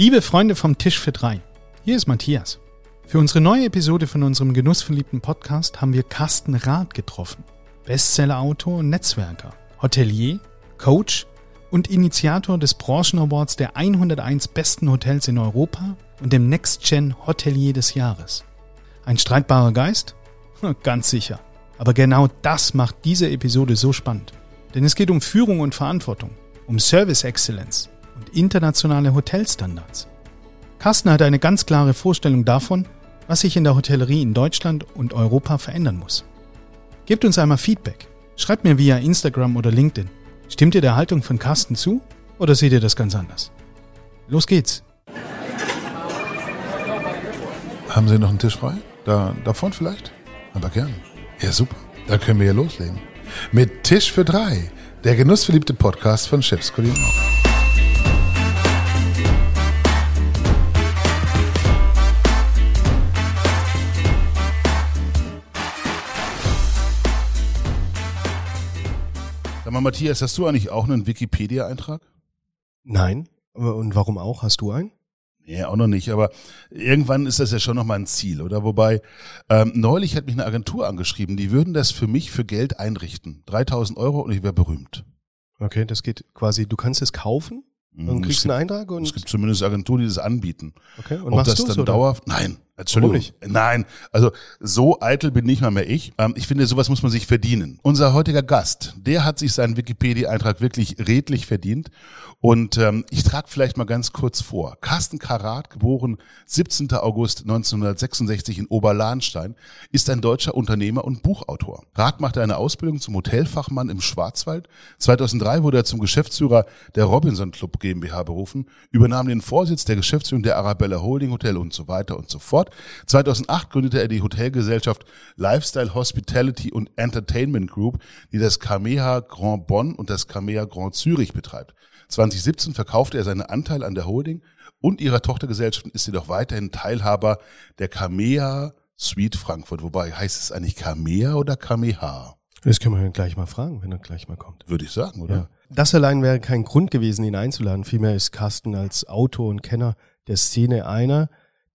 Liebe Freunde vom Tisch für drei, hier ist Matthias. Für unsere neue Episode von unserem genussverliebten Podcast haben wir Carsten Rath getroffen. Bestsellerautor und Netzwerker, Hotelier, Coach und Initiator des Branchenawards der 101 besten Hotels in Europa und dem Next Gen Hotelier des Jahres. Ein streitbarer Geist? Ganz sicher. Aber genau das macht diese Episode so spannend. Denn es geht um Führung und Verantwortung, um Service Excellence und internationale Hotelstandards. Carsten hat eine ganz klare Vorstellung davon, was sich in der Hotellerie in Deutschland und Europa verändern muss. Gebt uns einmal Feedback. Schreibt mir via Instagram oder LinkedIn. Stimmt ihr der Haltung von Carsten zu oder seht ihr das ganz anders? Los geht's. Haben Sie noch einen Tisch frei? Da, davon vielleicht? Aber gern. Ja, super. Da können wir ja loslegen. Mit Tisch für drei. Der genussverliebte Podcast von Chefs Kulinarien. Sag mal, Matthias, hast du eigentlich auch einen Wikipedia-Eintrag? Nein. Und warum auch? Hast du einen? Nee, auch noch nicht, aber irgendwann ist das ja schon nochmal ein Ziel, oder? Wobei, ähm, neulich hat mich eine Agentur angeschrieben, die würden das für mich für Geld einrichten. 3000 Euro und ich wäre berühmt. Okay, das geht quasi, du kannst es kaufen und Mhm, kriegst es einen gibt- Eintrag und. Es gibt zumindest Agenturen, die das anbieten. okay, und Ob machst das dann oder? dauerhaft? Nein, Entschuldigung. nicht? Nein, also so eitel bin nicht mal mehr ich. Ähm, ich finde, sowas muss man sich verdienen. Unser heutiger Gast, der hat sich seinen Wikipedia-Eintrag wirklich redlich verdient. Und ähm, ich trage vielleicht mal ganz kurz vor. Carsten Karat, geboren 17. August 1966 in Oberlahnstein, ist ein deutscher Unternehmer und Buchautor. Rath machte eine Ausbildung zum Hotelfachmann im Schwarzwald. 2003 wurde er zum Geschäftsführer der Robinson Club GmbH berufen, übernahm den Vorsitz der Geschäftsführung der Arabella Holding Hotel und so weiter und so fort. 2008 gründete er die Hotelgesellschaft Lifestyle Hospitality und Entertainment Group, die das Kameha Grand Bonn und das Kameha Grand Zürich betreibt. 2017 verkaufte er seinen Anteil an der Holding und ihrer Tochtergesellschaft und ist jedoch weiterhin Teilhaber der Kameha Suite Frankfurt. Wobei heißt es eigentlich Kameha oder Kameha? Das können wir gleich mal fragen, wenn er gleich mal kommt. Würde ich sagen, oder? Ja. Das allein wäre kein Grund gewesen, ihn einzuladen. Vielmehr ist Carsten als Autor und Kenner der Szene einer,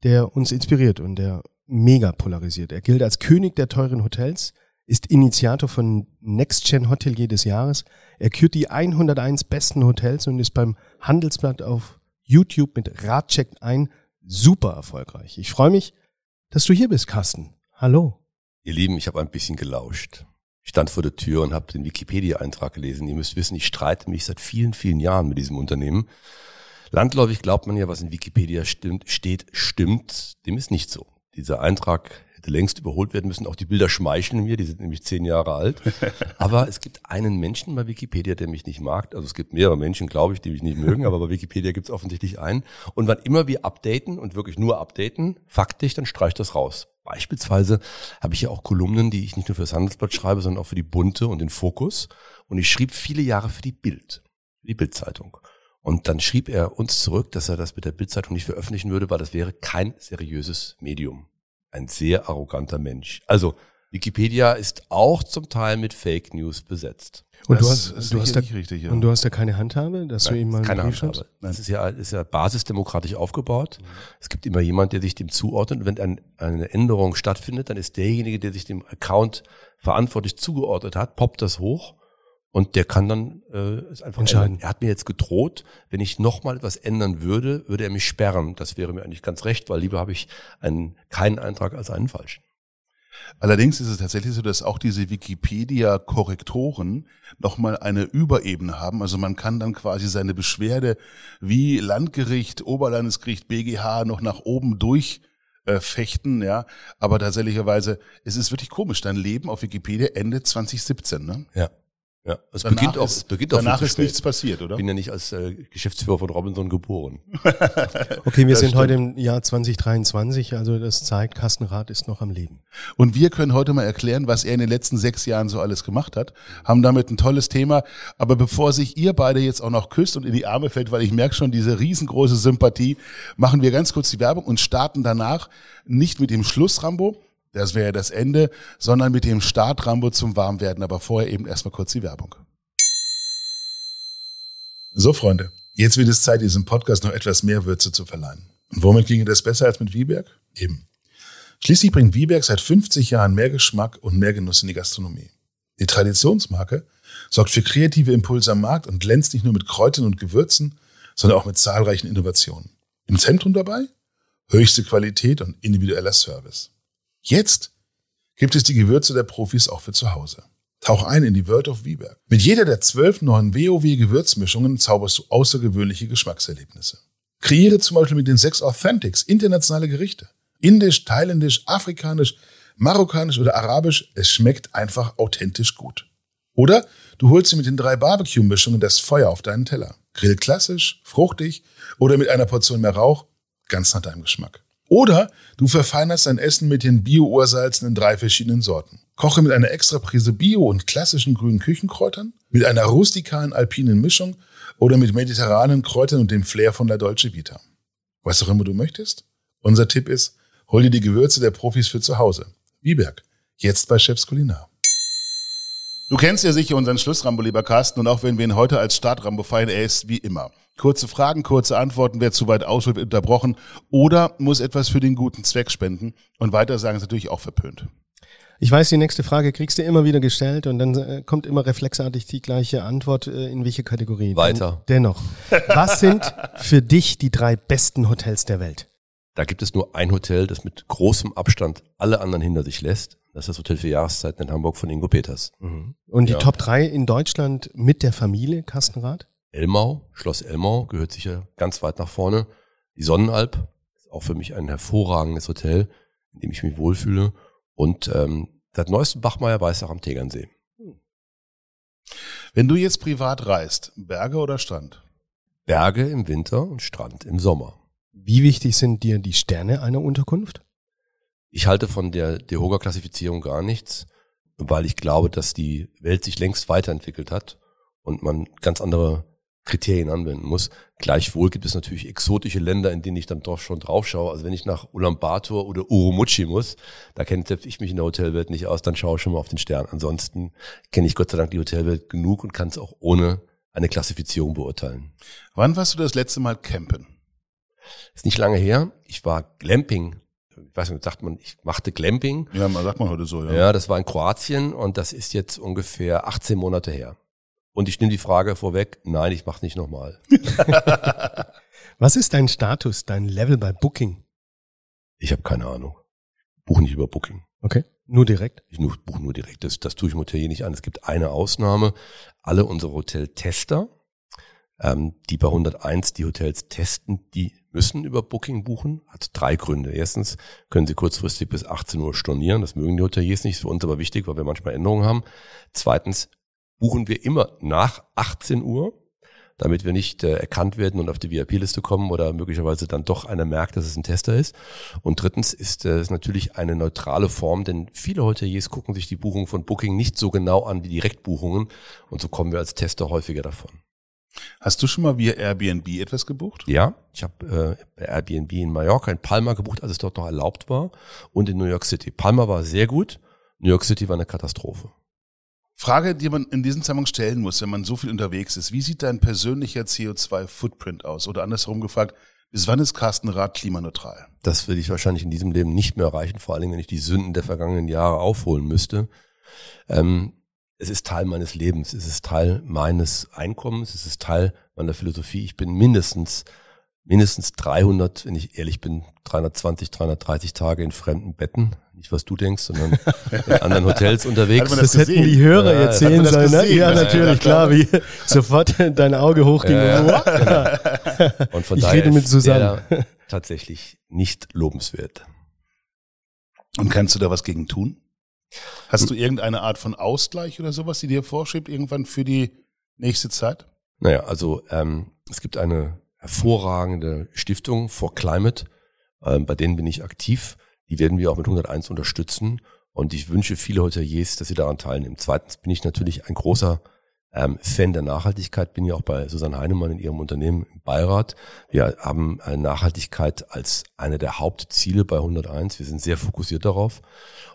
der uns inspiriert und der mega polarisiert. Er gilt als König der teuren Hotels, ist Initiator von Next Gen Hotelier des Jahres. Er kürt die 101 besten Hotels und ist beim Handelsblatt auf YouTube mit Ratcheck ein super erfolgreich. Ich freue mich, dass du hier bist, Carsten. Hallo. Ihr Lieben, ich habe ein bisschen gelauscht. Ich stand vor der Tür und habe den Wikipedia-Eintrag gelesen. Ihr müsst wissen, ich streite mich seit vielen, vielen Jahren mit diesem Unternehmen. Landläufig glaubt man ja, was in Wikipedia stimmt, steht, stimmt. Dem ist nicht so. Dieser Eintrag hätte längst überholt werden müssen. Auch die Bilder schmeicheln mir, die sind nämlich zehn Jahre alt. Aber es gibt einen Menschen bei Wikipedia, der mich nicht mag. Also es gibt mehrere Menschen, glaube ich, die mich nicht mögen, aber bei Wikipedia gibt es offensichtlich einen. Und wann immer wir updaten und wirklich nur updaten, faktisch, dann streicht das raus. Beispielsweise habe ich ja auch Kolumnen, die ich nicht nur für das Handelsblatt schreibe, sondern auch für die Bunte und den Fokus. Und ich schrieb viele Jahre für die Bild, die Bildzeitung. Und dann schrieb er uns zurück, dass er das mit der Bildzeitung nicht veröffentlichen würde, weil das wäre kein seriöses Medium. Ein sehr arroganter Mensch. Also Wikipedia ist auch zum Teil mit Fake News besetzt. Und Das du hast, du hast da, richtig, ja. und du hast da keine Handhabe, dass du Nein, ihm mal keine Brief schreibst? Handhabe. Das ist ja, ist ja basisdemokratisch aufgebaut. Es gibt immer jemand, der sich dem zuordnet. Und wenn ein, eine Änderung stattfindet, dann ist derjenige, der sich dem Account verantwortlich zugeordnet hat, poppt das hoch und der kann dann äh, es einfach Entscheiden. ändern. Er hat mir jetzt gedroht, wenn ich nochmal etwas ändern würde, würde er mich sperren. Das wäre mir eigentlich ganz recht, weil lieber habe ich einen, keinen Eintrag als einen falschen. Allerdings ist es tatsächlich so, dass auch diese Wikipedia-Korrektoren nochmal eine Überebene haben. Also man kann dann quasi seine Beschwerde wie Landgericht, Oberlandesgericht, BGH noch nach oben durch äh, fechten, ja. Aber tatsächlicherweise, es ist wirklich komisch. Dein Leben auf Wikipedia endet 2017, ne? Ja. Ja, es Danach beginnt auch, ist- es beginnt auch Danach viel ist zu spät. nichts passiert, oder? Ich bin ja nicht als äh, Geschäftsführer von Robinson geboren. Okay, wir Das sind stimmt. heute im Jahr 2023, also das zeigt, Carsten Rath ist noch am Leben. Und wir können heute mal erklären, was er in den letzten sechs Jahren so alles gemacht hat. Haben damit ein tolles Thema. Aber bevor sich ihr beide jetzt auch noch küsst und in die Arme fällt, weil ich merke schon diese riesengroße Sympathie, machen wir ganz kurz die Werbung und starten danach nicht mit dem Schlussrambo, das wäre das Ende, sondern mit dem Startrambo zum Warmwerden. Aber vorher eben erstmal kurz die Werbung. So, Freunde. Jetzt wird es Zeit, diesem Podcast noch etwas mehr Würze zu verleihen. Und womit ginge das besser als mit Wieberg? Eben. Schließlich bringt Wieberg seit 50 Jahren mehr Geschmack und mehr Genuss in die Gastronomie. Die Traditionsmarke sorgt für kreative Impulse am Markt und glänzt nicht nur mit Kräutern und Gewürzen, sondern auch mit zahlreichen Innovationen. Im Zentrum dabei höchste Qualität und individueller Service. Jetzt gibt es die Gewürze der Profis auch für zu Hause. Tauch ein in die World of Wieberg. Mit jeder der zwölf neuen WoW-Gewürzmischungen zauberst du außergewöhnliche Geschmackserlebnisse. Kreiere zum Beispiel mit den sechs Authentics internationale Gerichte. Indisch, thailändisch, afrikanisch, marokkanisch oder arabisch. Es schmeckt einfach authentisch gut. Oder du holst dir mit den drei Barbecue-Mischungen das Feuer auf deinen Teller. Grill klassisch, fruchtig oder mit einer Portion mehr Rauch, ganz nach deinem Geschmack. Oder du verfeinerst dein Essen mit den Bio-Ursalzen in drei verschiedenen Sorten. Koche mit einer extra Prise Bio und klassischen grünen Küchenkräutern, mit einer rustikalen alpinen Mischung oder mit mediterranen Kräutern und dem Flair von La Dolce Vita. Was auch immer du möchtest. Unser Tipp ist, hol dir die Gewürze der Profis für zu Hause. Wieberg, jetzt bei Chefs Kulinar. Du kennst ja sicher unseren Schlussrambo, lieber Carsten, und auch wenn wir ihn heute als Startrambo feiern, er ist wie immer. Kurze Fragen, kurze Antworten, wer zu weit ausholt, wird unterbrochen oder muss etwas für den guten Zweck spenden. Und weiter sagen ist natürlich auch verpönt. Ich weiß, die nächste Frage kriegst du immer wieder gestellt und dann äh, kommt immer reflexartig die gleiche Antwort. Äh, in welche Kategorie? Weiter. Den, dennoch. Was sind für dich die drei besten Hotels der Welt? Da gibt es nur ein Hotel, das mit großem Abstand alle anderen hinter sich lässt. Das ist das Hotel für Jahreszeiten in Hamburg von Ingo Peters. Mhm. Und die ja. Top 3 in Deutschland mit der Familie, Kastenrad? Elmau, Schloss Elmau gehört sicher ganz weit nach vorne. Die Sonnenalp ist auch für mich ein hervorragendes Hotel, in dem ich mich wohlfühle. Und ähm, das neueste Bachmeier Weißach am Tegernsee. Wenn du jetzt privat reist, Berge oder Strand? Berge im Winter und Strand im Sommer. Wie wichtig sind dir die Sterne einer Unterkunft? Ich halte von der DEHOGA-Klassifizierung gar nichts, weil ich glaube, dass die Welt sich längst weiterentwickelt hat und man ganz andere Kriterien anwenden muss. Gleichwohl gibt es natürlich exotische Länder, in denen ich dann doch schon drauf schaue. Also wenn ich nach Ulaanbaatar oder Urumqi muss, da kenne selbst ich mich in der Hotelwelt nicht aus, dann schaue ich schon mal auf den Stern. Ansonsten kenne ich Gott sei Dank die Hotelwelt genug und kann es auch ohne eine Klassifizierung beurteilen. Wann warst du das letzte Mal campen? Ist nicht lange her. Ich war Glamping ich weiß nicht, sagt man, ich machte Glamping. Ja, man sagt man heute so, ja. Ja, das war in Kroatien und das ist jetzt ungefähr 18 Monate her. Und ich nehme die Frage vorweg, nein, ich mache nicht nochmal. Was ist dein Status, dein Level bei Booking? Ich habe keine Ahnung. Buche nicht über Booking. Okay. Nur direkt? Ich nur, buche nur direkt. Das, das tue ich im Hotel nicht an. Es gibt eine Ausnahme. Alle unsere Hoteltester, ähm, die bei 101 die Hotels testen, die müssen über Booking buchen. Hat drei Gründe. Erstens können sie kurzfristig bis 18 Uhr stornieren. Das mögen die Hoteliers nicht. Ist für uns aber wichtig, weil wir manchmal Änderungen haben. Zweitens buchen wir immer nach 18 Uhr, damit wir nicht äh, erkannt werden und auf die VIP-Liste kommen oder möglicherweise dann doch einer merkt, dass es ein Tester ist. Und drittens ist äh, es natürlich eine neutrale Form, denn viele Hoteliers gucken sich die Buchung von Booking nicht so genau an wie Direktbuchungen und so kommen wir als Tester häufiger davon. Hast du schon mal via Airbnb etwas gebucht? Ja, ich habe äh, bei Airbnb in Mallorca in Palma gebucht, als es dort noch erlaubt war und in New York City. Palma war sehr gut, New York City war eine Katastrophe. Frage, die man in diesem Zusammenhang stellen muss, wenn man so viel unterwegs ist. Wie sieht dein persönlicher CO2-Footprint aus? Oder andersherum gefragt, bis wann ist Carsten Rath klimaneutral? Das würde ich wahrscheinlich in diesem Leben nicht mehr erreichen, vor allem wenn ich die Sünden der vergangenen Jahre aufholen müsste. Ähm, es ist Teil meines Lebens, es ist Teil meines Einkommens, es ist Teil meiner Philosophie. Ich bin mindestens mindestens 300, wenn ich ehrlich bin, 320, 330 Tage in fremden Betten. Nicht was du denkst, sondern in anderen Hotels unterwegs. Das, das hätten die Hörer ja, erzählen sollen. Ne? Ja, natürlich, klar, wie sofort dein Auge hochging. Ja, genau. Und von ich daher rede mit Susanne. tatsächlich nicht lobenswert. Und kannst du da was gegen tun? Hast du irgendeine Art von Ausgleich oder sowas, die dir vorschiebt, irgendwann für die nächste Zeit? Naja, also ähm, es gibt eine hervorragende Stiftung for Climate, ähm, bei denen bin ich aktiv. Die werden wir auch mit 101 unterstützen. Und ich wünsche viele Hoteliers, dass sie daran teilnehmen. Zweitens bin ich natürlich ein großer ähm, Fan der Nachhaltigkeit, bin ja auch bei Susanne Heinemann in ihrem Unternehmen im Beirat. Wir haben äh, Nachhaltigkeit als eine der Hauptziele bei 101. Wir sind sehr fokussiert darauf.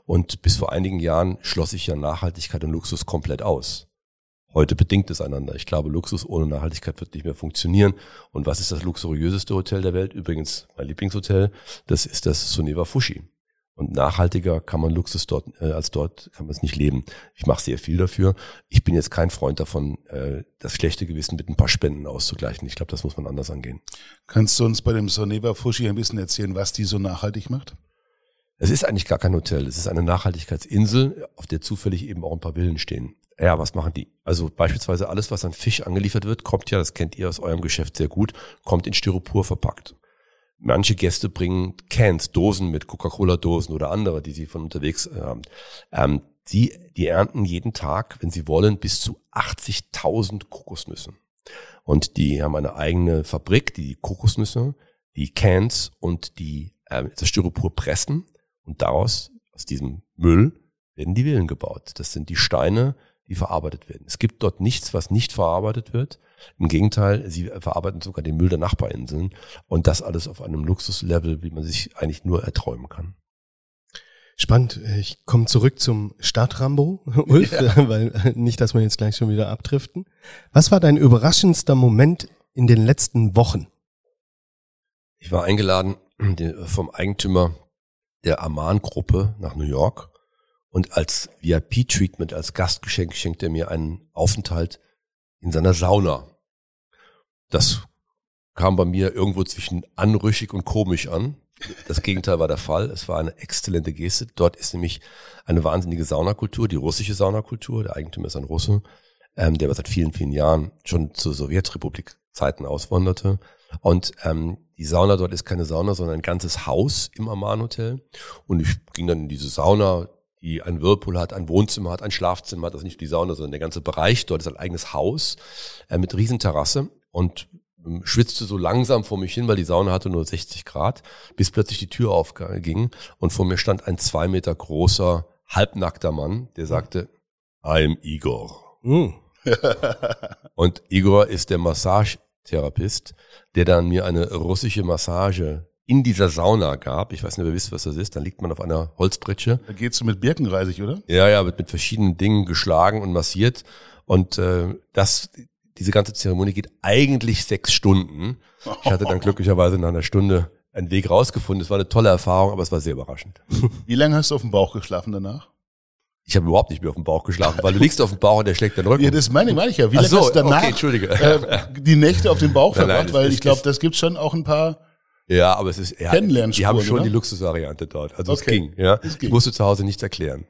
Und bis vor einigen Jahren schloss ich ja Nachhaltigkeit und Luxus komplett aus. Heute bedingt es einander. Ich glaube, Luxus ohne Nachhaltigkeit wird nicht mehr funktionieren. Und was ist das luxuriöseste Hotel der Welt? Übrigens mein Lieblingshotel. Das ist das Soneva Fushi. Und nachhaltiger kann man Luxus dort äh, als dort kann man es nicht leben. Ich mache sehr viel dafür. Ich bin jetzt kein Freund davon, äh, das schlechte Gewissen mit ein paar Spenden auszugleichen. Ich glaube, das muss man anders angehen. Kannst du uns bei dem Soneva Fushi ein bisschen erzählen, was die so nachhaltig macht? Es ist eigentlich gar kein Hotel. Es ist eine Nachhaltigkeitsinsel, auf der zufällig eben auch ein paar Villen stehen. Ja, was machen die? Also beispielsweise alles, was an Fisch angeliefert wird, kommt ja, das kennt ihr aus eurem Geschäft sehr gut, kommt in Styropor verpackt. Manche Gäste bringen Cans, Dosen mit Coca-Cola-Dosen oder andere, die sie von unterwegs haben. Ähm, die, die ernten jeden Tag, wenn sie wollen, bis zu 80.000 Kokosnüsse. Und die haben eine eigene Fabrik, die, die Kokosnüsse, die Cans und die äh, das Styropor pressen. Und daraus, aus diesem Müll, werden die Villen gebaut. Das sind die Steine, die verarbeitet werden. Es gibt dort nichts, was nicht verarbeitet wird. Im Gegenteil, sie verarbeiten sogar den Müll der Nachbarinseln und das alles auf einem Luxuslevel, wie man sich eigentlich nur erträumen kann. Spannend. Ich komme zurück zum Stadtrambo, Ulf, ja. weil nicht, dass wir jetzt gleich schon wieder abdriften. Was war dein überraschendster Moment in den letzten Wochen? Ich war eingeladen vom Eigentümer der Aman-Gruppe nach New York und als VIP-Treatment, als Gastgeschenk schenkt er mir einen Aufenthalt in seiner Sauna. Das kam bei mir irgendwo zwischen anrüchig und komisch an. Das Gegenteil war der Fall. Es war eine exzellente Geste. Dort ist nämlich eine wahnsinnige Saunakultur, die russische Saunakultur. Der Eigentümer ist ein Russe, ähm, der seit vielen, vielen Jahren schon zur Sowjetrepublik Zeiten auswanderte. Und ähm, die Sauna dort ist keine Sauna, sondern ein ganzes Haus im Amman Hotel. Und ich ging dann in diese Sauna, die ein Whirlpool hat, ein Wohnzimmer hat, ein Schlafzimmer hat, das ist nicht die Sauna, sondern der ganze Bereich dort ist ein eigenes Haus äh, mit Riesenterrasse und ähm, schwitzte so langsam vor mich hin, weil die Sauna hatte nur 60 Grad, bis plötzlich die Tür aufging und vor mir stand ein zwei Meter großer, halbnackter Mann, der sagte, I'm Igor. Mm. und Igor ist der Massagetherapist, der dann mir eine russische Massage in dieser Sauna gab. Ich weiß nicht, wer wisst, was das ist. Dann liegt man auf einer Holzbritsche. Da geht's du mit Birkenreisig, oder? Ja, ja, wird mit verschiedenen Dingen geschlagen und massiert. Und äh, das, diese ganze Zeremonie geht eigentlich sechs Stunden. Ich hatte dann glücklicherweise nach einer Stunde einen Weg rausgefunden. Es war eine tolle Erfahrung, aber es war sehr überraschend. Wie lange hast du auf dem Bauch geschlafen danach? Ich habe überhaupt nicht mehr auf dem Bauch geschlafen, weil du liegst auf dem Bauch und der schlägt den Rücken. Ja, das meine, meine ich ja. Wie lange so, hast du danach okay, Entschuldige. Äh, die Nächte auf dem Bauch nein, verbracht? Nein, weil ich glaube, das gibt schon auch ein paar ja, aber es ist, ja, die haben schon oder? die Luxusvariante dort. Also okay. es ging, ja. Es ging. Ich musste zu Hause nichts erklären.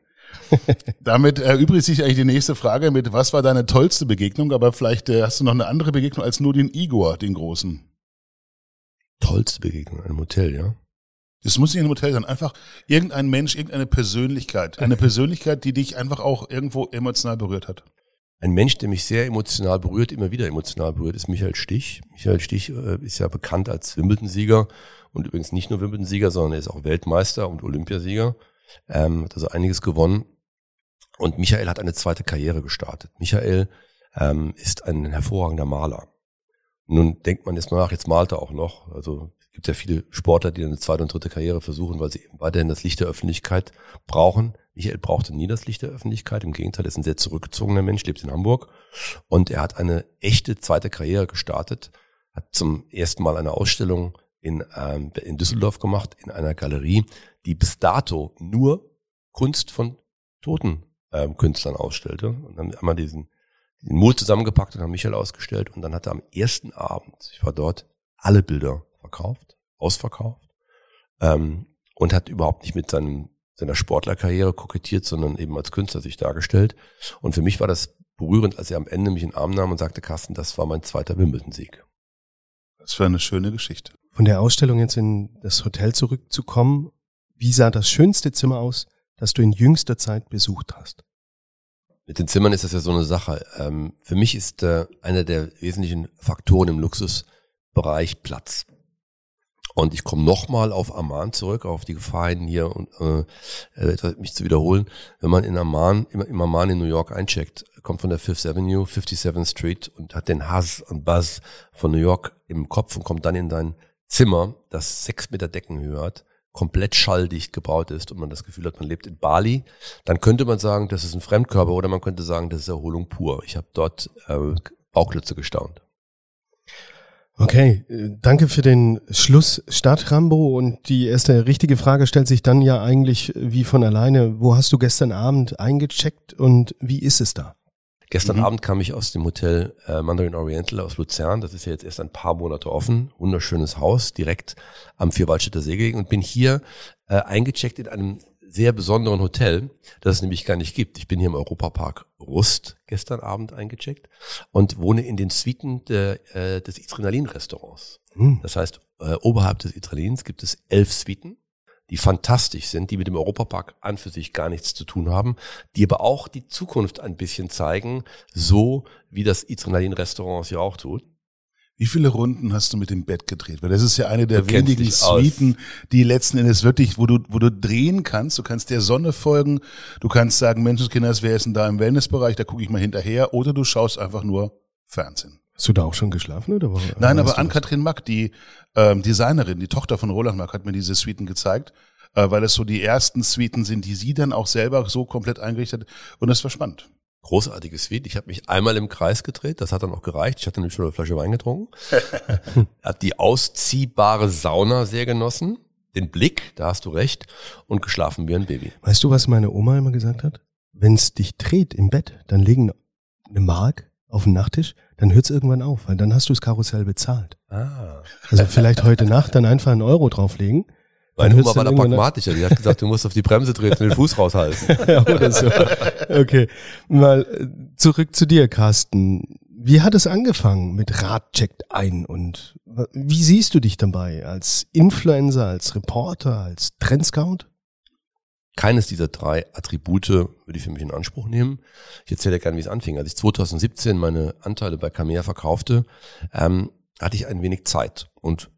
Damit erübrigt sich eigentlich die nächste Frage mit, was war deine tollste Begegnung? Aber vielleicht äh, hast du noch eine andere Begegnung als nur den Igor, den Großen. Tollste Begegnung in einem Hotel, ja? Es muss nicht ein Hotel sein, einfach irgendein Mensch, irgendeine Persönlichkeit. Eine Persönlichkeit, die dich einfach auch irgendwo emotional berührt hat. Ein Mensch, der mich sehr emotional berührt, immer wieder emotional berührt, ist Michael Stich. Michael Stich äh, ist ja bekannt als Wimbledon-Sieger und übrigens nicht nur Wimbledon-Sieger, sondern er ist auch Weltmeister und Olympiasieger. Ähm, hat also einiges gewonnen. Und Michael hat eine zweite Karriere gestartet. Michael ähm, ist ein hervorragender Maler. Nun denkt man jetzt mal nach, jetzt malt er auch noch. Also gibt ja viele Sportler, die eine zweite und dritte Karriere versuchen, weil sie eben weiterhin das Licht der Öffentlichkeit brauchen. Michael brauchte nie das Licht der Öffentlichkeit. Im Gegenteil, er ist ein sehr zurückgezogener Mensch, lebt in Hamburg. Und er hat eine echte zweite Karriere gestartet, hat zum ersten Mal eine Ausstellung in, ähm, in Düsseldorf gemacht, in einer Galerie, die bis dato nur Kunst von toten ähm, Künstlern ausstellte. Und dann haben wir diesen, diesen Mut zusammengepackt und haben Michael ausgestellt. Und dann hat er am ersten Abend, ich war dort, alle Bilder verkauft, ausverkauft. Ähm, und hat überhaupt nicht mit seinem seiner Sportlerkarriere kokettiert, sondern eben als Künstler sich dargestellt. Und für mich war das berührend, als er am Ende mich in den Arm nahm und sagte, Carsten, das war mein zweiter Wimbledon-Sieg. Das war eine schöne Geschichte. Von der Ausstellung jetzt in das Hotel zurückzukommen, wie sah das schönste Zimmer aus, das du in jüngster Zeit besucht hast? Mit den Zimmern ist das ja so eine Sache. Ähm, für mich ist äh, einer der wesentlichen Faktoren im Luxusbereich Platz. Und ich komme nochmal auf Amman zurück, auf die Gefahren hier und äh, äh mich zu wiederholen. Wenn man in Amman, im, im Amman in New York eincheckt, kommt von der Fifth Avenue, 57th Street und hat den Hass und Buzz von New York im Kopf und kommt dann in dein Zimmer, das sechs Meter Deckenhöhe hat, komplett schalldicht gebaut ist und man das Gefühl hat, man lebt in Bali, dann könnte man sagen, das ist ein Fremdkörper oder man könnte sagen, das ist Erholung pur. Ich habe dort äh, Bauklötze gestaunt. Okay, äh, danke für den Schluss Stadt Rambo und die erste richtige Frage stellt sich dann ja eigentlich wie von alleine. Wo hast du gestern Abend eingecheckt und wie ist es da? Gestern mhm. Abend kam ich aus dem Hotel äh, Mandarin Oriental aus Luzern. Das ist ja jetzt erst ein paar Monate offen. Wunderschönes Haus, direkt am Vierwaldstätter See gelegen und bin hier äh, eingecheckt in einem sehr besonderen Hotel, das es nämlich gar nicht gibt. Ich bin hier im Europapark Rust gestern Abend eingecheckt und wohne in den Suiten der, äh, des Adrenalin-Restaurants. Mhm. Das heißt, äh, oberhalb des Italiens gibt es elf Suiten die fantastisch sind, die mit dem Europapark an für sich gar nichts zu tun haben, die aber auch die Zukunft ein bisschen zeigen, so wie das Adrenalin Restaurant es ja auch tut. Wie viele Runden hast du mit dem Bett gedreht? Weil das ist ja eine der du wenigen Suiten, die letzten Endes wirklich, wo du, wo du drehen kannst. Du kannst der Sonne folgen. Du kannst sagen, Menschenskinders, wer ist denn da im Wellnessbereich? Da gucke ich mal hinterher. Oder du schaust einfach nur Fernsehen. Hast du da auch schon geschlafen oder? Nein, aber Ann-Kathrin Mack, die ähm, Designerin, die Tochter von Roland Mack, hat mir diese Suiten gezeigt, äh, weil es so die ersten Suiten sind, die sie dann auch selber so komplett eingerichtet und das war spannend. Großartige Suite. Ich habe mich einmal im Kreis gedreht, das hat dann auch gereicht. Ich hatte nämlich schon eine Flasche Wein getrunken. hat die ausziehbare Sauna sehr genossen, den Blick, da hast du recht, und geschlafen wie ein Baby. Weißt du, was meine Oma immer gesagt hat? Wenn es dich dreht im Bett, dann legen eine Mark auf den Nachttisch, dann hört es irgendwann auf, weil dann hast du das Karussell bezahlt. Ah. Also vielleicht heute Nacht dann einfach einen Euro drauflegen. Meine Oma war da pragmatischer. Die hat gesagt, du musst auf die Bremse treten und den Fuß raushalten. ja, oder so. Okay. Mal äh, zurück zu dir, Carsten. Wie hat es angefangen mit Rad checkt ein und wie siehst du dich dabei? Als Influencer, als Reporter, als Trendscout? Keines dieser drei Attribute würde ich für mich in Anspruch nehmen. Ich erzähle gerne, wie es anfing. Als ich 2017 meine Anteile bei Camea verkaufte, ähm, hatte ich ein wenig Zeit und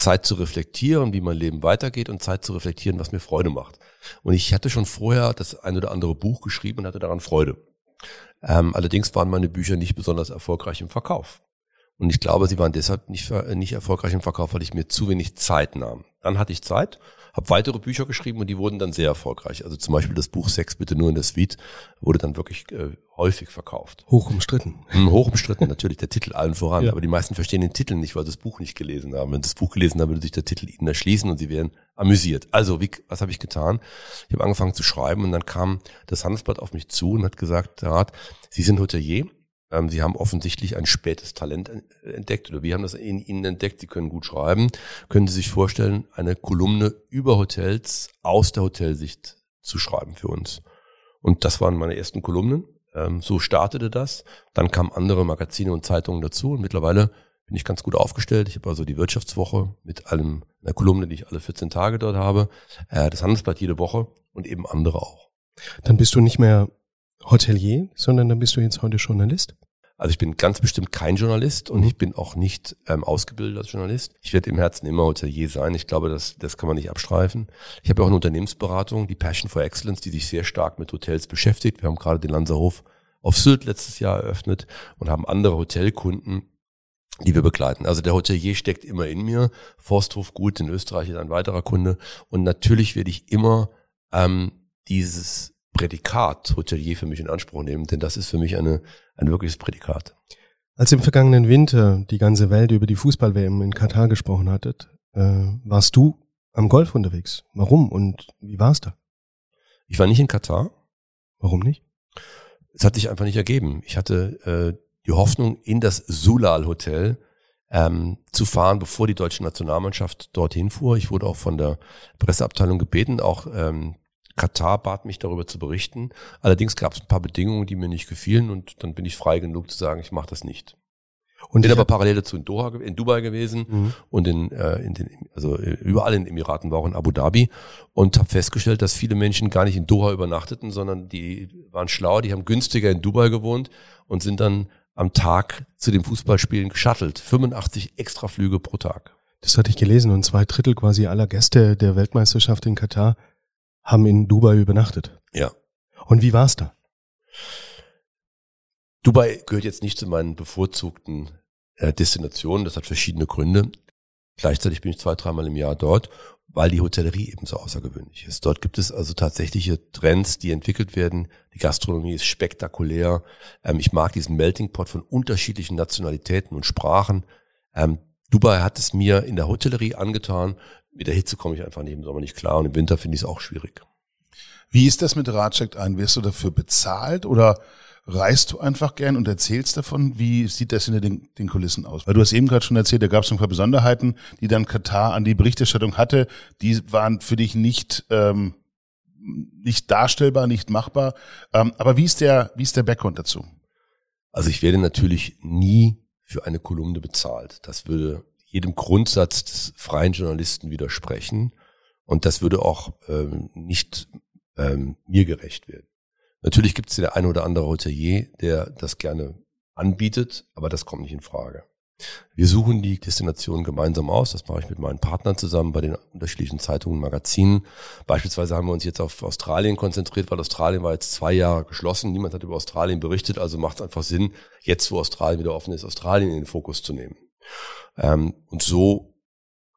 Zeit zu reflektieren, wie mein Leben weitergeht und Zeit zu reflektieren, was mir Freude macht. Und ich hatte schon vorher das ein oder andere Buch geschrieben und hatte daran Freude. Ähm, allerdings waren meine Bücher nicht besonders erfolgreich im Verkauf. Und ich glaube, sie waren deshalb nicht, nicht erfolgreich im Verkauf, weil ich mir zu wenig Zeit nahm. Dann hatte ich Zeit habe weitere Bücher geschrieben und die wurden dann sehr erfolgreich. Also zum Beispiel das Buch Sex bitte nur in der Suite wurde dann wirklich äh, häufig verkauft. Hoch umstritten. Hm, hoch umstritten, natürlich, der Titel allen voran. Ja. Aber die meisten verstehen den Titel nicht, weil sie das Buch nicht gelesen haben. Wenn sie das Buch gelesen haben, würde sich der Titel ihnen erschließen und sie wären amüsiert. Also, wie, was habe ich getan? Ich habe angefangen zu schreiben und dann kam das Handelsblatt auf mich zu und hat gesagt, Rat, Sie sind Hotelier Sie haben offensichtlich ein spätes Talent entdeckt oder wir haben das in Ihnen entdeckt. Sie können gut schreiben. Können Sie sich vorstellen, eine Kolumne über Hotels aus der Hotelsicht zu schreiben für uns? Und das waren meine ersten Kolumnen. Ähm, so startete das. Dann kamen andere Magazine und Zeitungen dazu und mittlerweile bin ich ganz gut aufgestellt. Ich habe also die Wirtschaftswoche mit allem, einer Kolumne, die ich alle 14 Tage dort habe, äh, das Handelsblatt jede Woche und eben andere auch. Dann bist du nicht mehr Hotelier, sondern dann bist du jetzt heute Journalist? Also ich bin ganz bestimmt kein Journalist und ich bin auch nicht ähm, ausgebildet als Journalist. Ich werde im Herzen immer Hotelier sein. Ich glaube, das, das kann man nicht abstreifen. Ich habe auch eine Unternehmensberatung, die Passion for Excellence, die sich sehr stark mit Hotels beschäftigt. Wir haben gerade den Lanzerhof auf Sylt letztes Jahr eröffnet und haben andere Hotelkunden, die wir begleiten. Also der Hotelier steckt immer in mir. Forsthof gut in Österreich ist ein weiterer Kunde. Und natürlich werde ich immer ähm, dieses Prädikat Hotelier für mich in Anspruch nehmen, denn das ist für mich eine, ein wirkliches Prädikat. Als im vergangenen Winter die ganze Welt über die Fußball-WM in Katar gesprochen hattet, äh, warst du am Golf unterwegs. Warum und wie war es da? Ich war nicht in Katar. Warum nicht? Es hat sich einfach nicht ergeben. Ich hatte äh, die Hoffnung, in das Sulal Hotel ähm, zu fahren, bevor die deutsche Nationalmannschaft dorthin fuhr. Ich wurde auch von der Presseabteilung gebeten, auch ähm, Katar bat mich darüber zu berichten. Allerdings gab es ein paar Bedingungen, die mir nicht gefielen und dann bin ich frei genug zu sagen, ich mache das nicht. Und bin aber parallel dazu in Doha, in Dubai gewesen mhm. und in, äh, in den, also überall in den Emiraten, war auch in Abu Dhabi und habe festgestellt, dass viele Menschen gar nicht in Doha übernachteten, sondern die waren schlau, die haben günstiger in Dubai gewohnt und sind dann am Tag zu den Fußballspielen geschattelt. 85 Extraflüge pro Tag. Das hatte ich gelesen und zwei Drittel quasi aller Gäste der Weltmeisterschaft in Katar haben in Dubai übernachtet. Ja. Und wie war's da? Dubai gehört jetzt nicht zu meinen bevorzugten äh, Destinationen. Das hat verschiedene Gründe. Gleichzeitig bin ich zwei, dreimal im Jahr dort. weil die Hotellerie eben so außergewöhnlich ist. Dort gibt es also tatsächliche Trends, die entwickelt werden. Die Gastronomie ist spektakulär. Ähm, ich mag diesen Melting Pot von unterschiedlichen Nationalitäten und Sprachen. Ähm, Dubai hat es mir in der Hotellerie angetan. Mit der Hitze komme ich einfach neben Sommer nicht klar und im Winter finde ich es auch schwierig. Wie ist das mit Radcheck ein? Wirst du dafür bezahlt oder reist du einfach gern und erzählst davon? Wie sieht das hinter den, den Kulissen aus? Weil du hast eben gerade schon erzählt, da gab es ein paar Besonderheiten, die dann Katar an die Berichterstattung hatte. Die waren für dich nicht ähm, nicht darstellbar, nicht machbar. Ähm, aber wie ist der wie ist der Background dazu? Also ich werde natürlich nie für eine Kolumne bezahlt. Das würde jedem Grundsatz des freien Journalisten widersprechen und das würde auch ähm, nicht ähm, mir gerecht werden. Natürlich gibt es der eine oder andere Hotelier, der das gerne anbietet, aber das kommt nicht in Frage. Wir suchen die Destination gemeinsam aus. Das mache ich mit meinen Partnern zusammen bei den unterschiedlichen Zeitungen und Magazinen. Beispielsweise haben wir uns jetzt auf Australien konzentriert, weil Australien war jetzt zwei Jahre geschlossen. Niemand hat über Australien berichtet, also macht es einfach Sinn, jetzt wo Australien wieder offen ist, Australien in den Fokus zu nehmen. Ähm, und so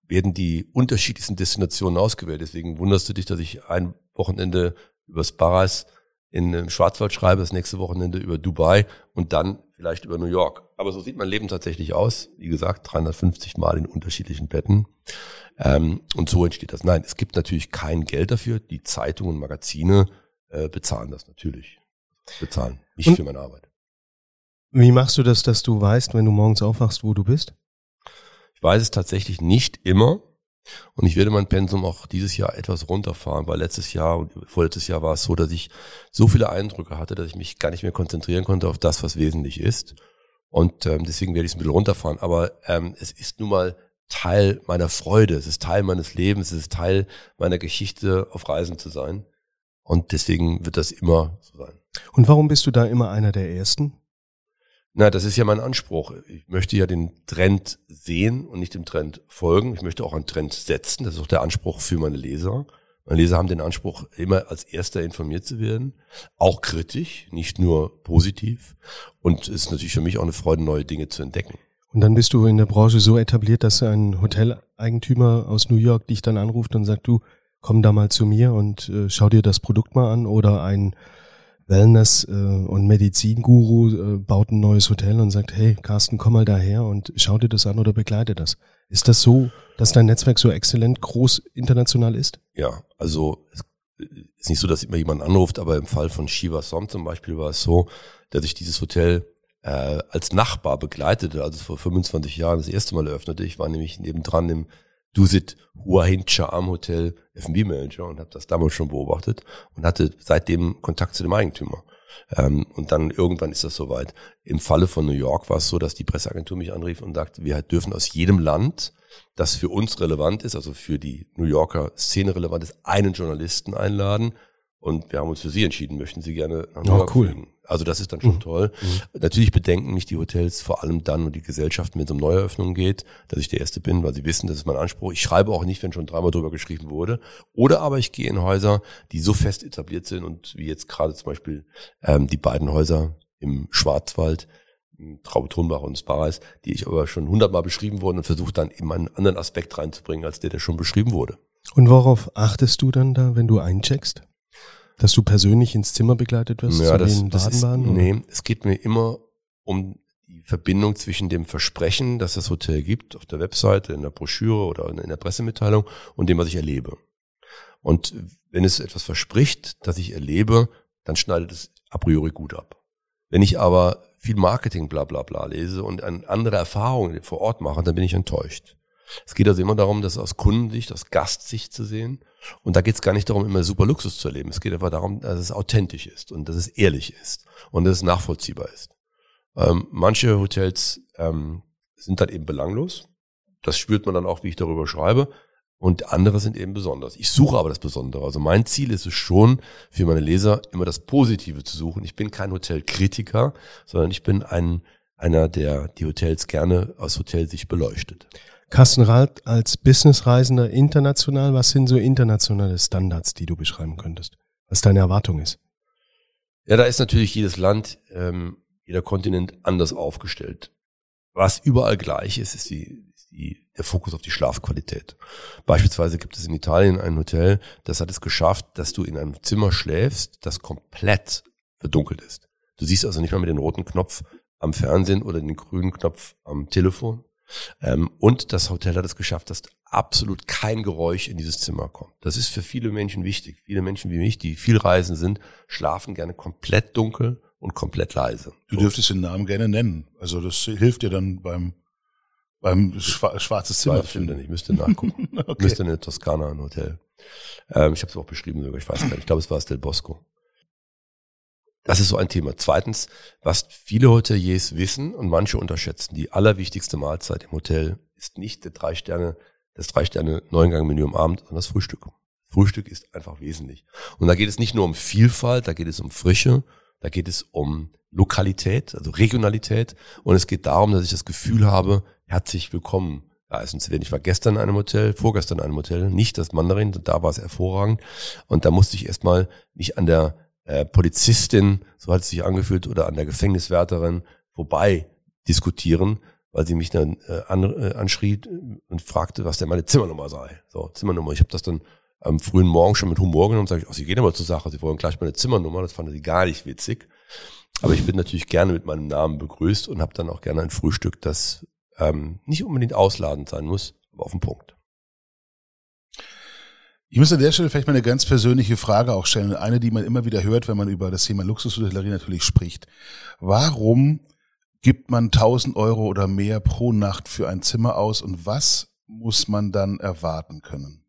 werden die unterschiedlichsten Destinationen ausgewählt. Deswegen wunderst du dich, dass ich ein Wochenende übers Baras in Schwarzwald schreibe, das nächste Wochenende über Dubai und dann vielleicht über New York. Aber so sieht mein Leben tatsächlich aus. Wie gesagt, 350 Mal in unterschiedlichen Betten. Ähm, und so entsteht das. Nein, es gibt natürlich kein Geld dafür. Die Zeitungen und Magazine äh, bezahlen das natürlich. Bezahlen, nicht und für meine Arbeit. Wie machst du das, dass du weißt, wenn du morgens aufwachst, wo du bist? Ich weiß es tatsächlich nicht immer. Und ich werde mein Pensum auch dieses Jahr etwas runterfahren, weil letztes Jahr und vorletztes Jahr war es so, dass ich so viele Eindrücke hatte, dass ich mich gar nicht mehr konzentrieren konnte auf das, was wesentlich ist. Und ähm, deswegen werde ich es ein bisschen runterfahren. Aber ähm, es ist nun mal Teil meiner Freude, es ist Teil meines Lebens, es ist Teil meiner Geschichte, auf Reisen zu sein. Und deswegen wird das immer so sein. Und warum bist du da immer einer der Ersten? Na, das ist ja mein Anspruch. Ich möchte ja den Trend sehen und nicht dem Trend folgen. Ich möchte auch einen Trend setzen. Das ist auch der Anspruch für meine Leser. Meine Leser haben den Anspruch, immer als Erster informiert zu werden. Auch kritisch, nicht nur positiv. Und es ist natürlich für mich auch eine Freude, neue Dinge zu entdecken. Und dann bist du in der Branche so etabliert, dass ein Hoteleigentümer aus New York dich dann anruft und sagt, du, komm da mal zu mir und äh, schau dir das Produkt mal an oder ein Wellness- äh, und Medizinguru äh, baut ein neues Hotel und sagt, hey, Carsten, komm mal daher und schau dir das an oder begleite das. Ist das so, dass dein Netzwerk so exzellent groß international ist? Ja, also es ist nicht so, dass immer jemand anruft, aber im Fall von Shiva Som zum Beispiel war es so, dass ich dieses Hotel äh, als Nachbar begleitete, also vor 25 Jahren das erste Mal eröffnete. Ich war nämlich nebendran im Dusit Hua Hin Charm Hotel F&B Manager und habe das damals schon beobachtet und hatte seitdem Kontakt zu dem Eigentümer. Ähm, und dann irgendwann ist das soweit. Im Falle von New York war es so, dass die Presseagentur mich anrief und sagte, wir dürfen aus jedem Land, das für uns relevant ist, also für die New Yorker Szene relevant ist, einen Journalisten einladen. Und wir haben uns für Sie entschieden, möchten Sie gerne nach New oh, York cool. fliegen. Also das ist dann schon mhm. toll. Mhm. Natürlich bedenken mich die Hotels vor allem dann und die Gesellschaften, wenn es um Neueröffnungen geht, dass ich der Erste bin, weil sie wissen, das ist mein Anspruch. Ich schreibe auch nicht, wenn schon dreimal drüber geschrieben wurde. Oder aber ich gehe in Häuser, die so fest etabliert sind und wie jetzt gerade zum Beispiel ähm, die beiden Häuser im Schwarzwald, Traube Thunbach und Spareis, die ich aber schon hundertmal beschrieben wurden und versuche dann eben einen anderen Aspekt reinzubringen, als der, der schon beschrieben wurde. Und worauf achtest du dann da, wenn du eincheckst? Dass du persönlich ins Zimmer begleitet wirst ja, zu das, den das ist, Nee, es geht mir immer um die Verbindung zwischen dem Versprechen, dass das Hotel gibt, auf der Webseite, in der Broschüre oder in der Pressemitteilung und dem, was ich erlebe. Und wenn es etwas verspricht, das ich erlebe, dann schneidet es a priori gut ab. Wenn ich aber viel Marketing bla bla bla lese und andere Erfahrungen vor Ort mache, dann bin ich enttäuscht. Es geht also immer darum, das aus Kundensicht, aus Gastsicht zu sehen. Und da geht es gar nicht darum, immer super Luxus zu erleben. Es geht einfach darum, dass es authentisch ist und dass es ehrlich ist und dass es nachvollziehbar ist. Ähm, manche Hotels ähm, sind dann eben belanglos. Das spürt man dann auch, wie ich darüber schreibe. Und andere sind eben besonders. Ich suche aber das Besondere. Also mein Ziel ist es schon, für meine Leser immer das Positive zu suchen. Ich bin kein Hotelkritiker, sondern ich bin ein, einer, der die Hotels gerne aus Hotelsicht beleuchtet. Carsten Rath als Businessreisender international, was sind so internationale Standards, die du beschreiben könntest? Was deine Erwartung ist? Ja, da ist natürlich jedes Land, ähm, jeder Kontinent anders aufgestellt. Was überall gleich ist, ist die, die, der Fokus auf die Schlafqualität. Beispielsweise gibt es in Italien ein Hotel, das hat es geschafft, dass du in einem Zimmer schläfst, das komplett verdunkelt ist. Du siehst also nicht mal mit dem roten Knopf am Fernsehen oder den grünen Knopf am Telefon. Ähm, und das Hotel hat es geschafft, dass absolut kein Geräusch in dieses Zimmer kommt. Das ist für viele Menschen wichtig. Viele Menschen wie mich, die viel reisen sind, schlafen gerne komplett dunkel und komplett leise. Du dürftest den Namen gerne nennen. Also das hilft dir dann beim beim Schwa schwarzes Zimmer Weiß ich müsste nachgucken. Okay. Müsste in der Toskana ein Hotel. Ähm, ich habe es auch beschrieben sogar, ich weiß gar nicht. Ich glaube, es war Del Bosco. Das ist so ein Thema. Zweitens, was viele Hoteliers wissen und manche unterschätzen, die allerwichtigste Mahlzeit im Hotel ist nicht der drei Sterne, das drei Sterne Neungang-Menü am Abend, sondern das Frühstück. Frühstück ist einfach wesentlich. Und da geht es nicht nur um Vielfalt, da geht es um Frische, da geht es um Lokalität, also Regionalität. Und es geht darum, dass ich das Gefühl habe, herzlich willkommen essen zu werden. Ich war gestern in einem Hotel, vorgestern in einem Hotel, nicht das Mandarin, da war es hervorragend. Und da musste ich erstmal nicht an der äh, Polizistin, so hat es sich angefühlt, oder an der Gefängniswärterin vorbei diskutieren, weil sie mich dann äh, an, äh, anschrie und fragte, was denn meine Zimmernummer sei. So, Zimmernummer. Ich habe das dann am frühen Morgen schon mit Humor genommen und sage ich, oh, Sie gehen aber zur Sache, Sie wollen gleich meine Zimmernummer. Das fanden sie gar nicht witzig. Aber ich bin natürlich gerne mit meinem Namen begrüßt und habe dann auch gerne ein Frühstück, das ähm, nicht unbedingt ausladend sein muss, aber auf den Punkt. Ich muss an der Stelle vielleicht mal eine ganz persönliche Frage auch stellen. Eine, die man immer wieder hört, wenn man über das Thema Luxushotellerie natürlich spricht. Warum gibt man 1000 Euro oder mehr pro Nacht für ein Zimmer aus und was muss man dann erwarten können?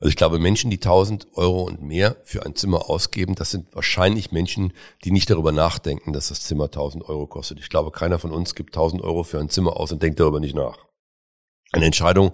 Also ich glaube, Menschen, die 1000 Euro und mehr für ein Zimmer ausgeben, das sind wahrscheinlich Menschen, die nicht darüber nachdenken, dass das Zimmer 1000 Euro kostet. Ich glaube, keiner von uns gibt 1000 Euro für ein Zimmer aus und denkt darüber nicht nach. Eine Entscheidung,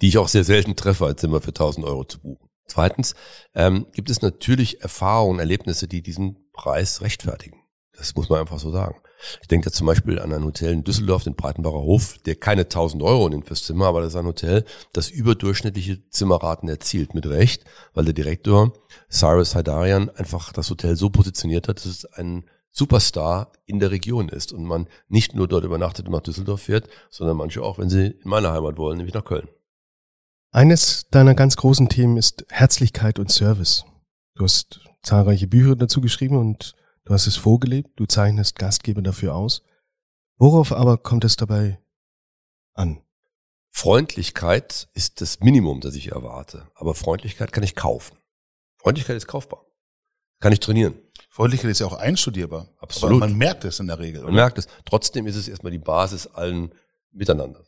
die ich auch sehr selten treffe, ein Zimmer für 1000 Euro zu buchen. Zweitens ähm, gibt es natürlich Erfahrungen, Erlebnisse, die diesen Preis rechtfertigen. Das muss man einfach so sagen. Ich denke da zum Beispiel an ein Hotel in Düsseldorf, den Breitenbacher Hof, der keine 1000 Euro nimmt fürs Zimmer, aber das ist ein Hotel, das überdurchschnittliche Zimmerraten erzielt, mit Recht, weil der Direktor Cyrus Haidarian einfach das Hotel so positioniert hat, dass es ein Superstar in der Region ist und man nicht nur dort übernachtet und nach Düsseldorf fährt, sondern manche auch, wenn sie in meine Heimat wollen, nämlich nach Köln. Eines deiner ganz großen Themen ist Herzlichkeit und Service. Du hast zahlreiche Bücher dazu geschrieben und du hast es vorgelebt, du zeichnest Gastgeber dafür aus. Worauf aber kommt es dabei an? Freundlichkeit ist das Minimum, das ich erwarte. Aber Freundlichkeit kann ich kaufen. Freundlichkeit ist kaufbar. Kann ich trainieren. Freundlichkeit ist ja auch einstudierbar. Absolut. Aber man merkt es in der Regel. Man merkt es. Trotzdem ist es erstmal die Basis allen Miteinander.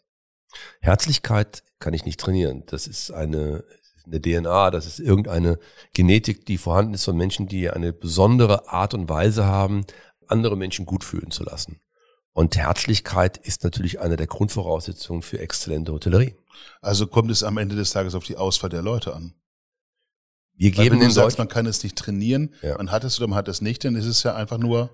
Herzlichkeit kann ich nicht trainieren. Das ist eine, eine DNA, das ist irgendeine Genetik, die vorhanden ist von Menschen, die eine besondere Art und Weise haben, andere Menschen gut fühlen zu lassen. Und Herzlichkeit ist natürlich eine der Grundvoraussetzungen für exzellente Hotellerie. Also kommt es am Ende des Tages auf die Auswahl der Leute an. Wir Weil geben wenn du sagst, man kann es nicht trainieren, Ja. man hat es oder man hat es nicht, dann ist es ja einfach nur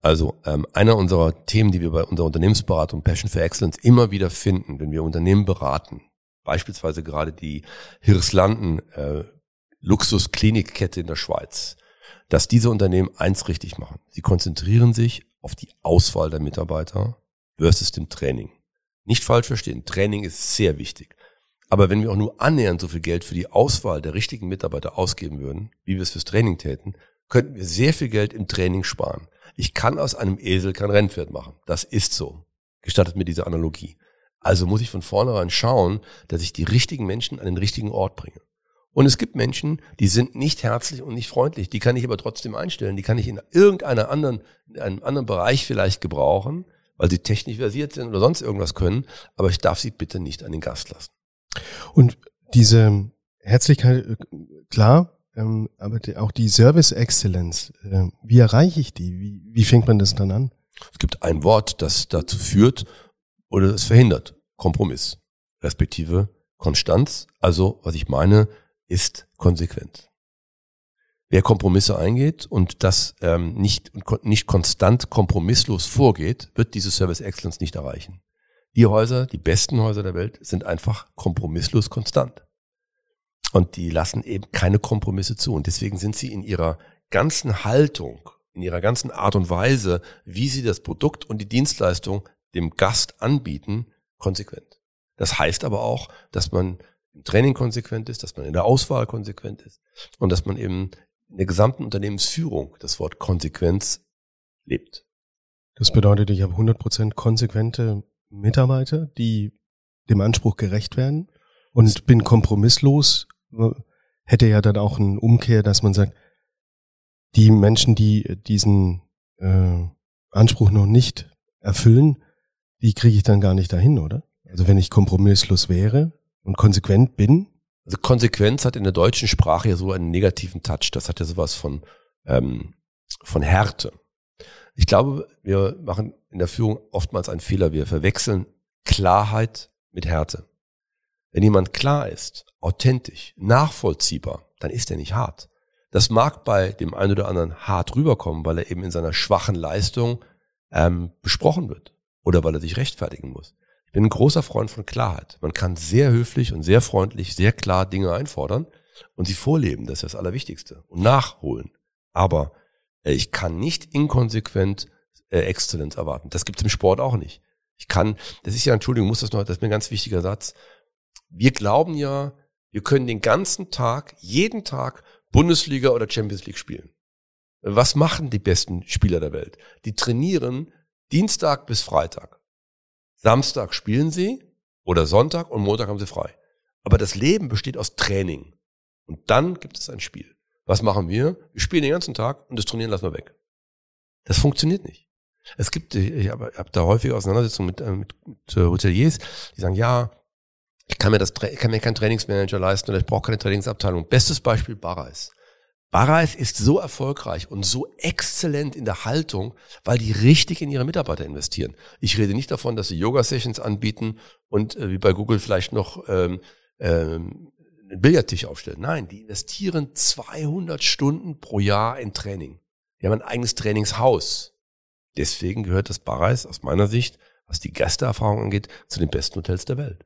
also ähm, einer unserer Themen, die wir bei unserer Unternehmensberatung Passion for Excellence immer wieder finden, wenn wir Unternehmen beraten, beispielsweise gerade die Hirslanden äh, Luxusklinikkette in der Schweiz, dass diese Unternehmen eins richtig machen. Sie konzentrieren sich auf die Auswahl der Mitarbeiter versus dem Training. Nicht falsch verstehen, Training ist sehr wichtig. Aber wenn wir auch nur annähernd so viel Geld für die Auswahl der richtigen Mitarbeiter ausgeben würden, wie wir es fürs Training täten, könnten wir sehr viel Geld im Training sparen. Ich kann aus einem Esel kein Rennpferd machen. Das ist so. Gestattet mir diese Analogie. Also muss ich von vornherein schauen, dass ich die richtigen Menschen an den richtigen Ort bringe. Und es gibt Menschen, die sind nicht herzlich und nicht freundlich. Die kann ich aber trotzdem einstellen. Die kann ich in irgendeiner anderen, in einem anderen Bereich vielleicht gebrauchen, weil sie technisch versiert sind oder sonst irgendwas können. Aber ich darf sie bitte nicht an den Gast lassen. Und diese Herzlichkeit, äh, klar, ähm, aber auch die Service Exzellenz, äh, wie erreiche ich die? Wie, wie fängt man das dann an? Es gibt ein Wort, das dazu führt oder es verhindert. Kompromiss. Respektive Konstanz. Also, was ich meine, ist Konsequenz. Wer Kompromisse eingeht und das ähm, nicht, nicht konstant kompromisslos vorgeht, wird diese Service Excellence nicht erreichen. Die Häuser, die besten Häuser der Welt, sind einfach kompromisslos konstant. Und die lassen eben keine Kompromisse zu. Und deswegen sind sie in ihrer ganzen Haltung, in ihrer ganzen Art und Weise, wie sie das Produkt und die Dienstleistung dem Gast anbieten, konsequent. Das heißt aber auch, dass man im Training konsequent ist, dass man in der Auswahl konsequent ist und dass man eben in der gesamten Unternehmensführung das Wort Konsequenz lebt. Das bedeutet, ich habe 100% konsequente Mitarbeiter, die dem Anspruch gerecht werden und bin kompromisslos. Hätte ja dann auch einen Umkehr, dass man sagt, die Menschen, die diesen äh, Anspruch noch nicht erfüllen, die kriege ich dann gar nicht dahin, oder? Also wenn ich kompromisslos wäre und konsequent bin. Also Konsequenz hat in der deutschen Sprache ja so einen negativen Touch. Das hat ja sowas von, ähm, von Härte. Ich glaube, wir machen in der Führung oftmals einen Fehler. Wir verwechseln Klarheit mit Härte. Wenn jemand klar ist, authentisch, nachvollziehbar, dann ist er nicht hart. Das mag bei dem einen oder anderen hart rüberkommen, weil er eben in seiner schwachen Leistung ähm, besprochen wird oder weil er sich rechtfertigen muss. Ich bin ein großer Freund von Klarheit. Man kann sehr höflich und sehr freundlich, sehr klar Dinge einfordern und sie vorleben. Das ist das Allerwichtigste. Und nachholen. Aber ich kann nicht inkonsequent äh, Exzellenz erwarten. Das gibt es im Sport auch nicht. Ich kann, das ist ja, Entschuldigung, muss das noch, das ist mir ein ganz wichtiger Satz. Wir glauben ja, wir können den ganzen Tag, jeden Tag Bundesliga oder Champions League spielen. Was machen die besten Spieler der Welt? Die trainieren Dienstag bis Freitag. Samstag spielen sie oder Sonntag und Montag haben sie frei. Aber das Leben besteht aus Training. Und dann gibt es ein Spiel. Was machen wir? Wir spielen den ganzen Tag und das Trainieren lassen wir weg. Das funktioniert nicht. Es gibt, ich habe hab da häufig Auseinandersetzungen mit, äh, mit, mit äh, Hoteliers, die sagen, ja, ich kann mir das, ich kann mir keinen Trainingsmanager leisten oder ich brauche keine Trainingsabteilung. Bestes Beispiel Barreis. Barreis ist so erfolgreich und so exzellent in der Haltung, weil die richtig in ihre Mitarbeiter investieren. Ich rede nicht davon, dass sie Yoga-Sessions anbieten und äh, wie bei Google vielleicht noch ähm, ähm, einen Billardtisch aufstellen. Nein, die investieren 200 Stunden pro Jahr in Training. Die haben ein eigenes Trainingshaus. Deswegen gehört das Barreis aus meiner Sicht, was die Gästeerfahrung angeht, zu den besten Hotels der Welt.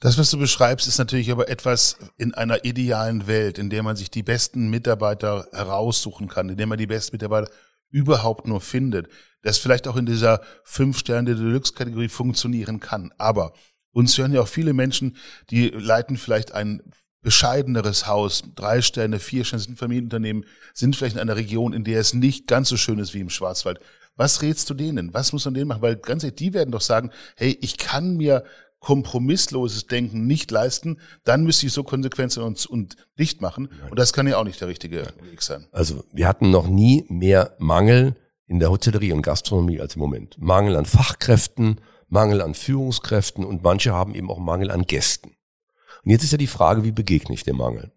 Das, was du beschreibst, ist natürlich aber etwas in einer idealen Welt, in der man sich die besten Mitarbeiter heraussuchen kann, in der man die besten Mitarbeiter überhaupt nur findet, das vielleicht auch in dieser Fünf-Sterne-Deluxe-Kategorie funktionieren kann. Aber uns hören ja auch viele Menschen, die leiten vielleicht ein bescheideneres Haus, drei Sterne, vier Sterne, sind Familienunternehmen, sind vielleicht in einer Region, in der es nicht ganz so schön ist wie im Schwarzwald. Was rätst du denen? Was muss man denen machen? Weil ganz ehrlich, die werden doch sagen, hey, ich kann mir kompromissloses Denken nicht leisten, dann müsste ich so konsequent und, und dicht machen. Und das kann ja auch nicht der richtige Weg sein. Also wir hatten noch nie mehr Mangel in der Hotellerie und Gastronomie als im Moment. Mangel an Fachkräften, Mangel an Führungskräften und manche haben eben auch Mangel an Gästen. Und jetzt ist ja die Frage, wie begegne ich dem Mangel?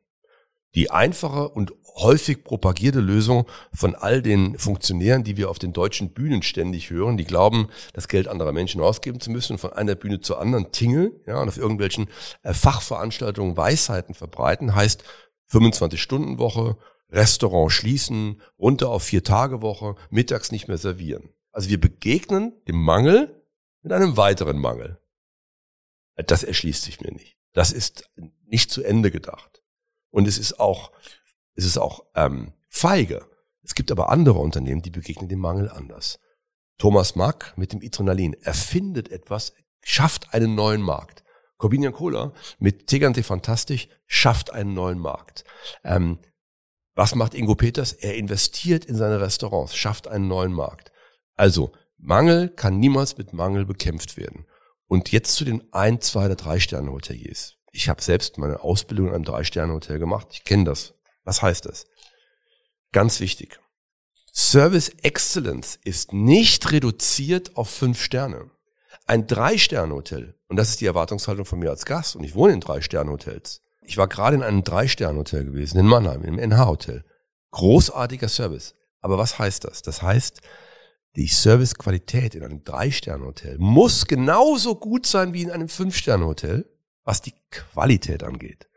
Die einfache und häufig propagierte Lösung von all den Funktionären, die wir auf den deutschen Bühnen ständig hören, die glauben, das Geld anderer Menschen ausgeben zu müssen und von einer Bühne zur anderen tingeln ja, und auf irgendwelchen äh, Fachveranstaltungen Weisheiten verbreiten, heißt 25-Stunden-Woche, Restaurant schließen, runter auf Vier-Tage-Woche, mittags nicht mehr servieren. Also wir begegnen dem Mangel mit einem weiteren Mangel. Das erschließt sich mir nicht. Das ist nicht zu Ende gedacht. Und es ist auch ist es auch ähm, feige. Es gibt aber andere Unternehmen, die begegnen dem Mangel anders. Thomas Mack mit dem Itronalin erfindet etwas, schafft einen neuen Markt. Corbinian Cola mit Tegante Fantastisch schafft einen neuen Markt. Ähm, was macht Ingo Peters? Er investiert in seine Restaurants, schafft einen neuen Markt. Also, Mangel kann niemals mit Mangel bekämpft werden. Und jetzt zu den ein, zwei oder drei Sterne Hoteliers. Ich habe selbst meine Ausbildung in einem drei Sterne Hotel gemacht. Ich kenne das was heißt das? Ganz wichtig. Service Excellence ist nicht reduziert auf fünf Sterne. Ein Drei-Sterne-Hotel, und das ist die Erwartungshaltung von mir als Gast, und ich wohne in Drei-Sterne-Hotels. Ich war gerade in einem Drei-Sterne-Hotel gewesen, in Mannheim, im NH-Hotel. Großartiger Service. Aber was heißt das? Das heißt, die Servicequalität in einem Drei-Sterne-Hotel muss genauso gut sein wie in einem Fünf-Sterne-Hotel, was die Qualität angeht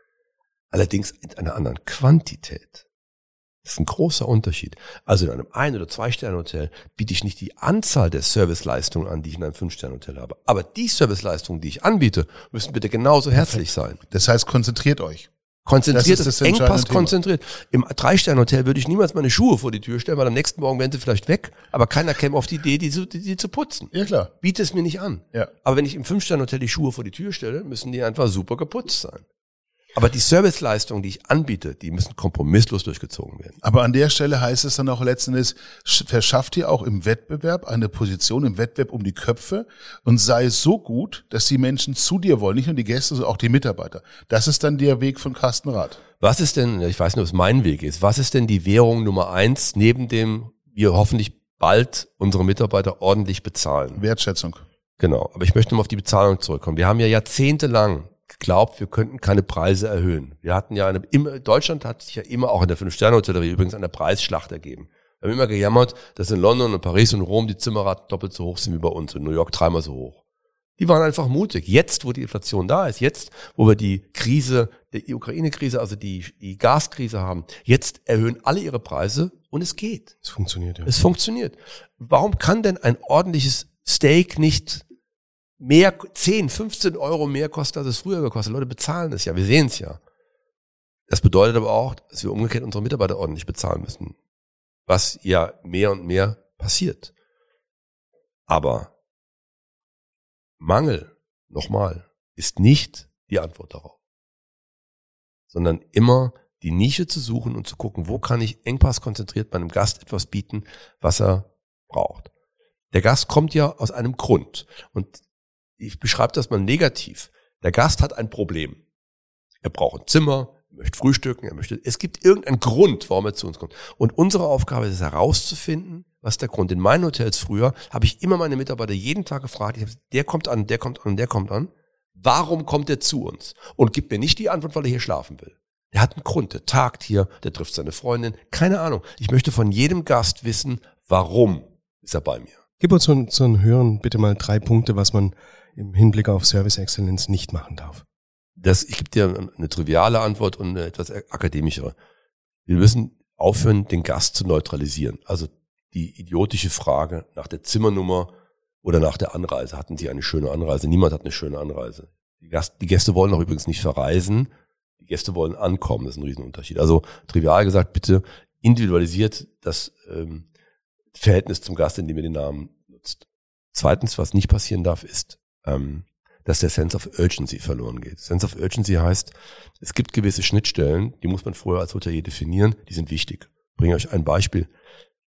allerdings in einer anderen Quantität. Das ist ein großer Unterschied. Also in einem Ein- oder Zwei-Sterne-Hotel biete ich nicht die Anzahl der Serviceleistungen an, die ich in einem Fünf-Sterne-Hotel habe. Aber die Serviceleistungen, die ich anbiete, müssen bitte genauso herzlich sein. Das heißt, konzentriert euch. Das Konzentriert, ist das, das entscheidende Engpass Thema. konzentriert. Im Drei-Sterne-Hotel würde ich niemals meine Schuhe vor die Tür stellen, weil am nächsten Morgen wären sie vielleicht weg, aber keiner käme auf die Idee, die, zu- die, die zu putzen. Ja, klar. Biete es mir nicht an. Ja. Aber wenn ich im Fünf-Sterne-Hotel die Schuhe vor die Tür stelle, müssen die einfach super geputzt sein. Aber die Serviceleistungen, die ich anbiete, die müssen kompromisslos durchgezogen werden. Aber an der Stelle heißt es dann auch letzten Endes, sch- verschafft ihr auch im Wettbewerb eine Position im Wettbewerb um die Köpfe und sei so gut, dass die Menschen zu dir wollen, nicht nur die Gäste, sondern auch die Mitarbeiter. Das ist dann der Weg von Carsten Rath. Was ist denn, ich weiß nicht, ob es mein Weg ist, was ist denn die Währung Nummer eins, neben dem wir hoffentlich bald unsere Mitarbeiter ordentlich bezahlen? Wertschätzung. Genau, aber ich möchte mal auf die Bezahlung zurückkommen. Wir haben ja jahrzehntelang geglaubt, wir könnten keine Preise erhöhen. Wir hatten ja eine, immer, Deutschland hat sich ja immer auch in der Fünf-Sterne-Hotellerie übrigens eine Preisschlacht ergeben. Wir haben immer gejammert, dass in London und Paris und Rom die Zimmerraten doppelt so hoch sind wie bei uns, in New York dreimal so hoch. Die waren einfach mutig. Jetzt, wo die Inflation da ist, jetzt, wo wir die Krise, die Ukraine-Krise, also die, die Gaskrise haben, jetzt erhöhen alle ihre Preise und es geht. Es funktioniert ja. Es funktioniert. Warum kann denn ein ordentliches Steak nicht mehr, 10, 15 Euro mehr kosten, als es früher gekostet? Leute bezahlen es ja, wir sehen es ja. Das bedeutet aber auch, dass wir umgekehrt unsere Mitarbeiter ordentlich bezahlen müssen. Was ja mehr und mehr passiert. Aber Mangel, nochmal, ist nicht die Antwort darauf. Sondern immer die Nische zu suchen und zu gucken, wo kann ich engpasskonzentriert meinem Gast etwas bieten, was er braucht. Der Gast kommt ja aus einem Grund. Und ich beschreibe das mal negativ. Der Gast hat ein Problem. Er braucht ein Zimmer, er möchte frühstücken, er möchte, es gibt irgendeinen Grund, warum er zu uns kommt. Und unsere Aufgabe ist es herauszufinden, was der Grund. In meinen Hotels früher habe ich immer meine Mitarbeiter jeden Tag gefragt, ich hab, der kommt an, der kommt an, der kommt an. Warum kommt er zu uns? Und gibt mir nicht die Antwort, weil er hier schlafen will. Der hat einen Grund, der tagt hier, der trifft seine Freundin, keine Ahnung. Ich möchte von jedem Gast wissen, warum ist er bei mir. Gib uns so einen Hörern bitte mal drei Punkte, was man im Hinblick auf Service Excellence nicht machen darf. das, ich gebe dir eine triviale Antwort und eine etwas akademischere. Wir müssen aufhören, den Gast zu neutralisieren. Also die idiotische Frage nach der Zimmernummer oder nach der Anreise. Hatten Sie eine schöne Anreise? Niemand hat eine schöne Anreise. Die, Gast, die Gäste wollen auch übrigens nicht verreisen. Die Gäste wollen ankommen. Das ist ein Riesenunterschied. Also trivial gesagt, bitte individualisiert das ähm, Verhältnis zum Gast, indem ihr den Namen nutzt. Zweitens, was nicht passieren darf, ist, ähm, dass der Sense of Urgency verloren geht. Sense of Urgency heißt, es gibt gewisse Schnittstellen, die muss man vorher als Hotelier definieren, die sind wichtig. Ich bringe euch ein Beispiel.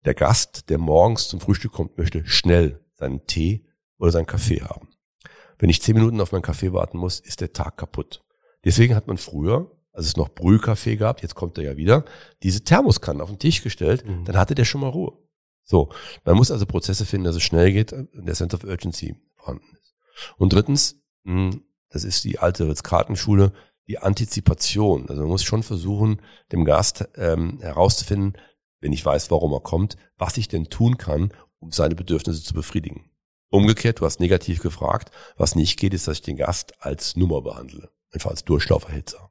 Der Gast, der morgens zum Frühstück kommt, möchte schnell seinen Tee oder seinen Kaffee haben. Wenn ich zehn Minuten auf meinen Kaffee warten muss, ist der Tag kaputt. Deswegen hat man früher, als es noch Brühkaffee gab, jetzt kommt er ja wieder, diese Thermoskannen auf den Tisch gestellt, Mhm. dann hatte der schon mal Ruhe. So, man muss also Prozesse finden, dass es schnell geht und der Sense of Urgency vorhanden. Und drittens, mh, das ist die alte Ritz-Karten-Schule, die Antizipation. Also man muss schon versuchen, dem Gast ähm, herauszufinden, wenn ich weiß, warum er kommt, was ich denn tun kann, um seine Bedürfnisse zu befriedigen. Umgekehrt, du hast negativ gefragt, was nicht geht, ist, dass ich den Gast als Nummer behandle. Einfach als Durchlauferhitzer.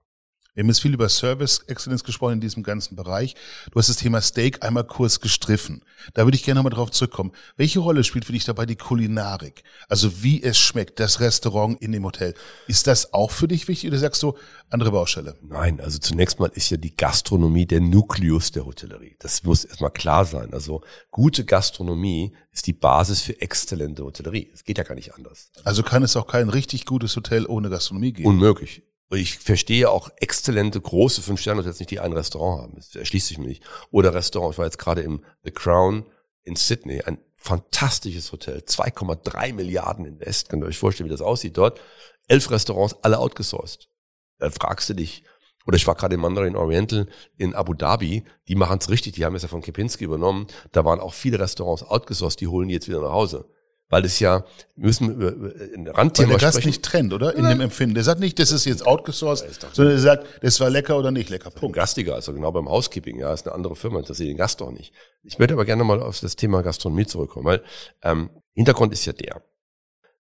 Wir haben jetzt viel über Service Excellence gesprochen in diesem ganzen Bereich. Du hast das Thema Steak einmal kurz gestriffen. Da würde ich gerne nochmal drauf zurückkommen. Welche Rolle spielt für dich dabei die Kulinarik? Also wie es schmeckt, das Restaurant in dem Hotel. Ist das auch für dich wichtig oder sagst du andere Baustelle? Nein, also zunächst mal ist ja die Gastronomie der Nukleus der Hotellerie. Das muss erstmal klar sein. Also gute Gastronomie ist die Basis für exzellente Hotellerie. Es geht ja gar nicht anders. Also kann es auch kein richtig gutes Hotel ohne Gastronomie geben? Unmöglich. Und Ich verstehe auch exzellente große Fünf-Sterne-Hotels nicht, die ein Restaurant haben. Das erschließt sich mir nicht. Oder Restaurant. Ich war jetzt gerade im The Crown in Sydney. Ein fantastisches Hotel. 2,3 Milliarden Invest. Könnt ihr euch vorstellen, wie das aussieht dort. Elf Restaurants, alle outgesourced. Da fragst du dich. Oder ich war gerade im Mandarin Oriental in Abu Dhabi. Die machen es richtig. Die haben es ja von Kepinski übernommen. Da waren auch viele Restaurants outgesourced. Die holen die jetzt wieder nach Hause. Weil es ja, wir müssen über über ein Weil Randthema der Gast nicht trennt, oder? In dem Empfinden. Der sagt nicht, das ist jetzt outgesourced, sondern er sagt, das war lecker oder nicht lecker. Punkt. Gastiger, also genau beim Housekeeping, ja, ist eine andere Firma, das sehe den Gast doch nicht. Ich würde aber gerne mal auf das Thema Gastronomie zurückkommen, weil ähm, Hintergrund ist ja der.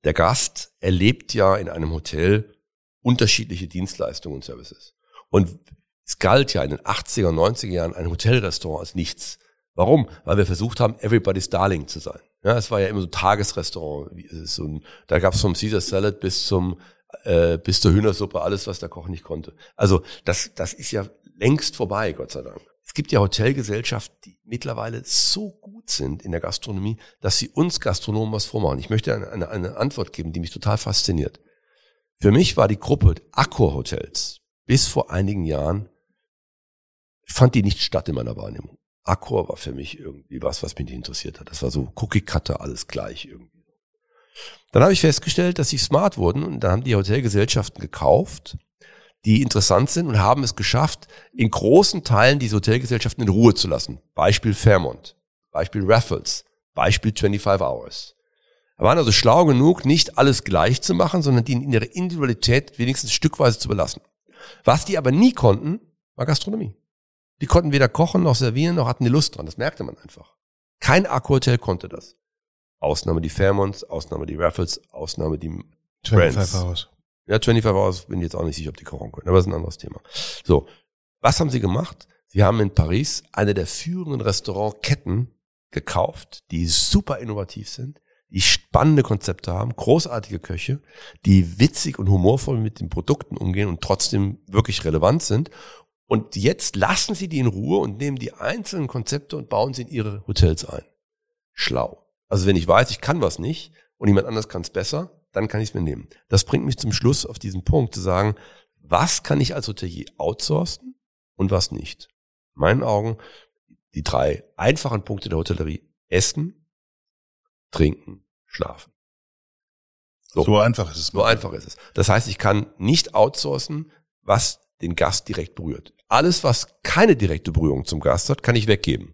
Der Gast erlebt ja in einem Hotel unterschiedliche Dienstleistungen und Services. Und es galt ja in den 80er, 90er Jahren ein Hotelrestaurant als nichts. Warum? Weil wir versucht haben, everybody's darling zu sein. Ja, es war ja immer so ein Tagesrestaurant. So ein, da gab es vom Caesar Salad bis zum äh, bis zur Hühnersuppe, alles, was der Koch nicht konnte. Also das, das ist ja längst vorbei, Gott sei Dank. Es gibt ja Hotelgesellschaften, die mittlerweile so gut sind in der Gastronomie, dass sie uns Gastronomen was vormachen. Ich möchte eine, eine, eine Antwort geben, die mich total fasziniert. Für mich war die Gruppe Accor Hotels bis vor einigen Jahren, fand die nicht statt in meiner Wahrnehmung. Accor war für mich irgendwie was, was mich interessiert hat. Das war so Cookie-Cutter, alles gleich irgendwie. Dann habe ich festgestellt, dass sie smart wurden und dann haben die Hotelgesellschaften gekauft, die interessant sind und haben es geschafft, in großen Teilen diese Hotelgesellschaften in Ruhe zu lassen. Beispiel Fairmont, Beispiel Raffles, Beispiel 25 Hours. Wir waren also schlau genug, nicht alles gleich zu machen, sondern die in ihrer Individualität wenigstens stückweise zu belassen. Was die aber nie konnten, war Gastronomie. Die konnten weder kochen noch servieren, noch hatten die Lust dran. Das merkte man einfach. Kein Akku-Hotel konnte das. Ausnahme die Fairmonts, Ausnahme die Raffles, Ausnahme die 25 Brands. Hours. Ja, 25 Hours bin ich jetzt auch nicht sicher, ob die kochen können, aber das ist ein anderes Thema. So, was haben sie gemacht? Sie haben in Paris eine der führenden Restaurantketten gekauft, die super innovativ sind, die spannende Konzepte haben, großartige Köche, die witzig und humorvoll mit den Produkten umgehen und trotzdem wirklich relevant sind. Und jetzt lassen sie die in Ruhe und nehmen die einzelnen Konzepte und bauen sie in ihre Hotels ein. Schlau. Also wenn ich weiß, ich kann was nicht und jemand anders kann es besser, dann kann ich es mir nehmen. Das bringt mich zum Schluss auf diesen Punkt zu sagen, was kann ich als Hotelier outsourcen und was nicht. In meinen Augen die drei einfachen Punkte der Hotellerie. Essen, trinken, schlafen. So, So einfach ist es. so einfach ist es. Das heißt, ich kann nicht outsourcen, was den Gast direkt berührt. Alles, was keine direkte Berührung zum Gast hat, kann ich weggeben.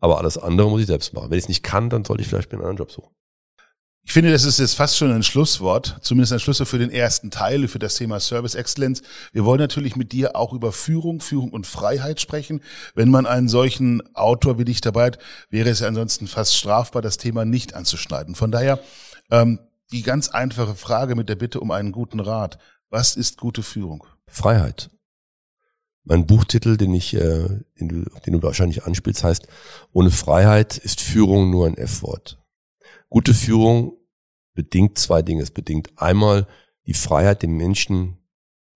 Aber alles andere muss ich selbst machen. Wenn ich es nicht kann, dann sollte ich vielleicht mir einen anderen Job suchen. Ich finde, das ist jetzt fast schon ein Schlusswort, zumindest ein Schlusswort für den ersten Teil, für das Thema Service Excellence. Wir wollen natürlich mit dir auch über Führung, Führung und Freiheit sprechen. Wenn man einen solchen Autor wie dich dabei hat, wäre es ja ansonsten fast strafbar, das Thema nicht anzuschneiden. Von daher ähm, die ganz einfache Frage mit der Bitte um einen guten Rat. Was ist gute Führung? Freiheit. Mein Buchtitel, den ich, äh, den du, den du wahrscheinlich anspielst, heißt, ohne Freiheit ist Führung nur ein F-Wort. Gute Führung bedingt zwei Dinge. Es bedingt einmal die Freiheit, dem Menschen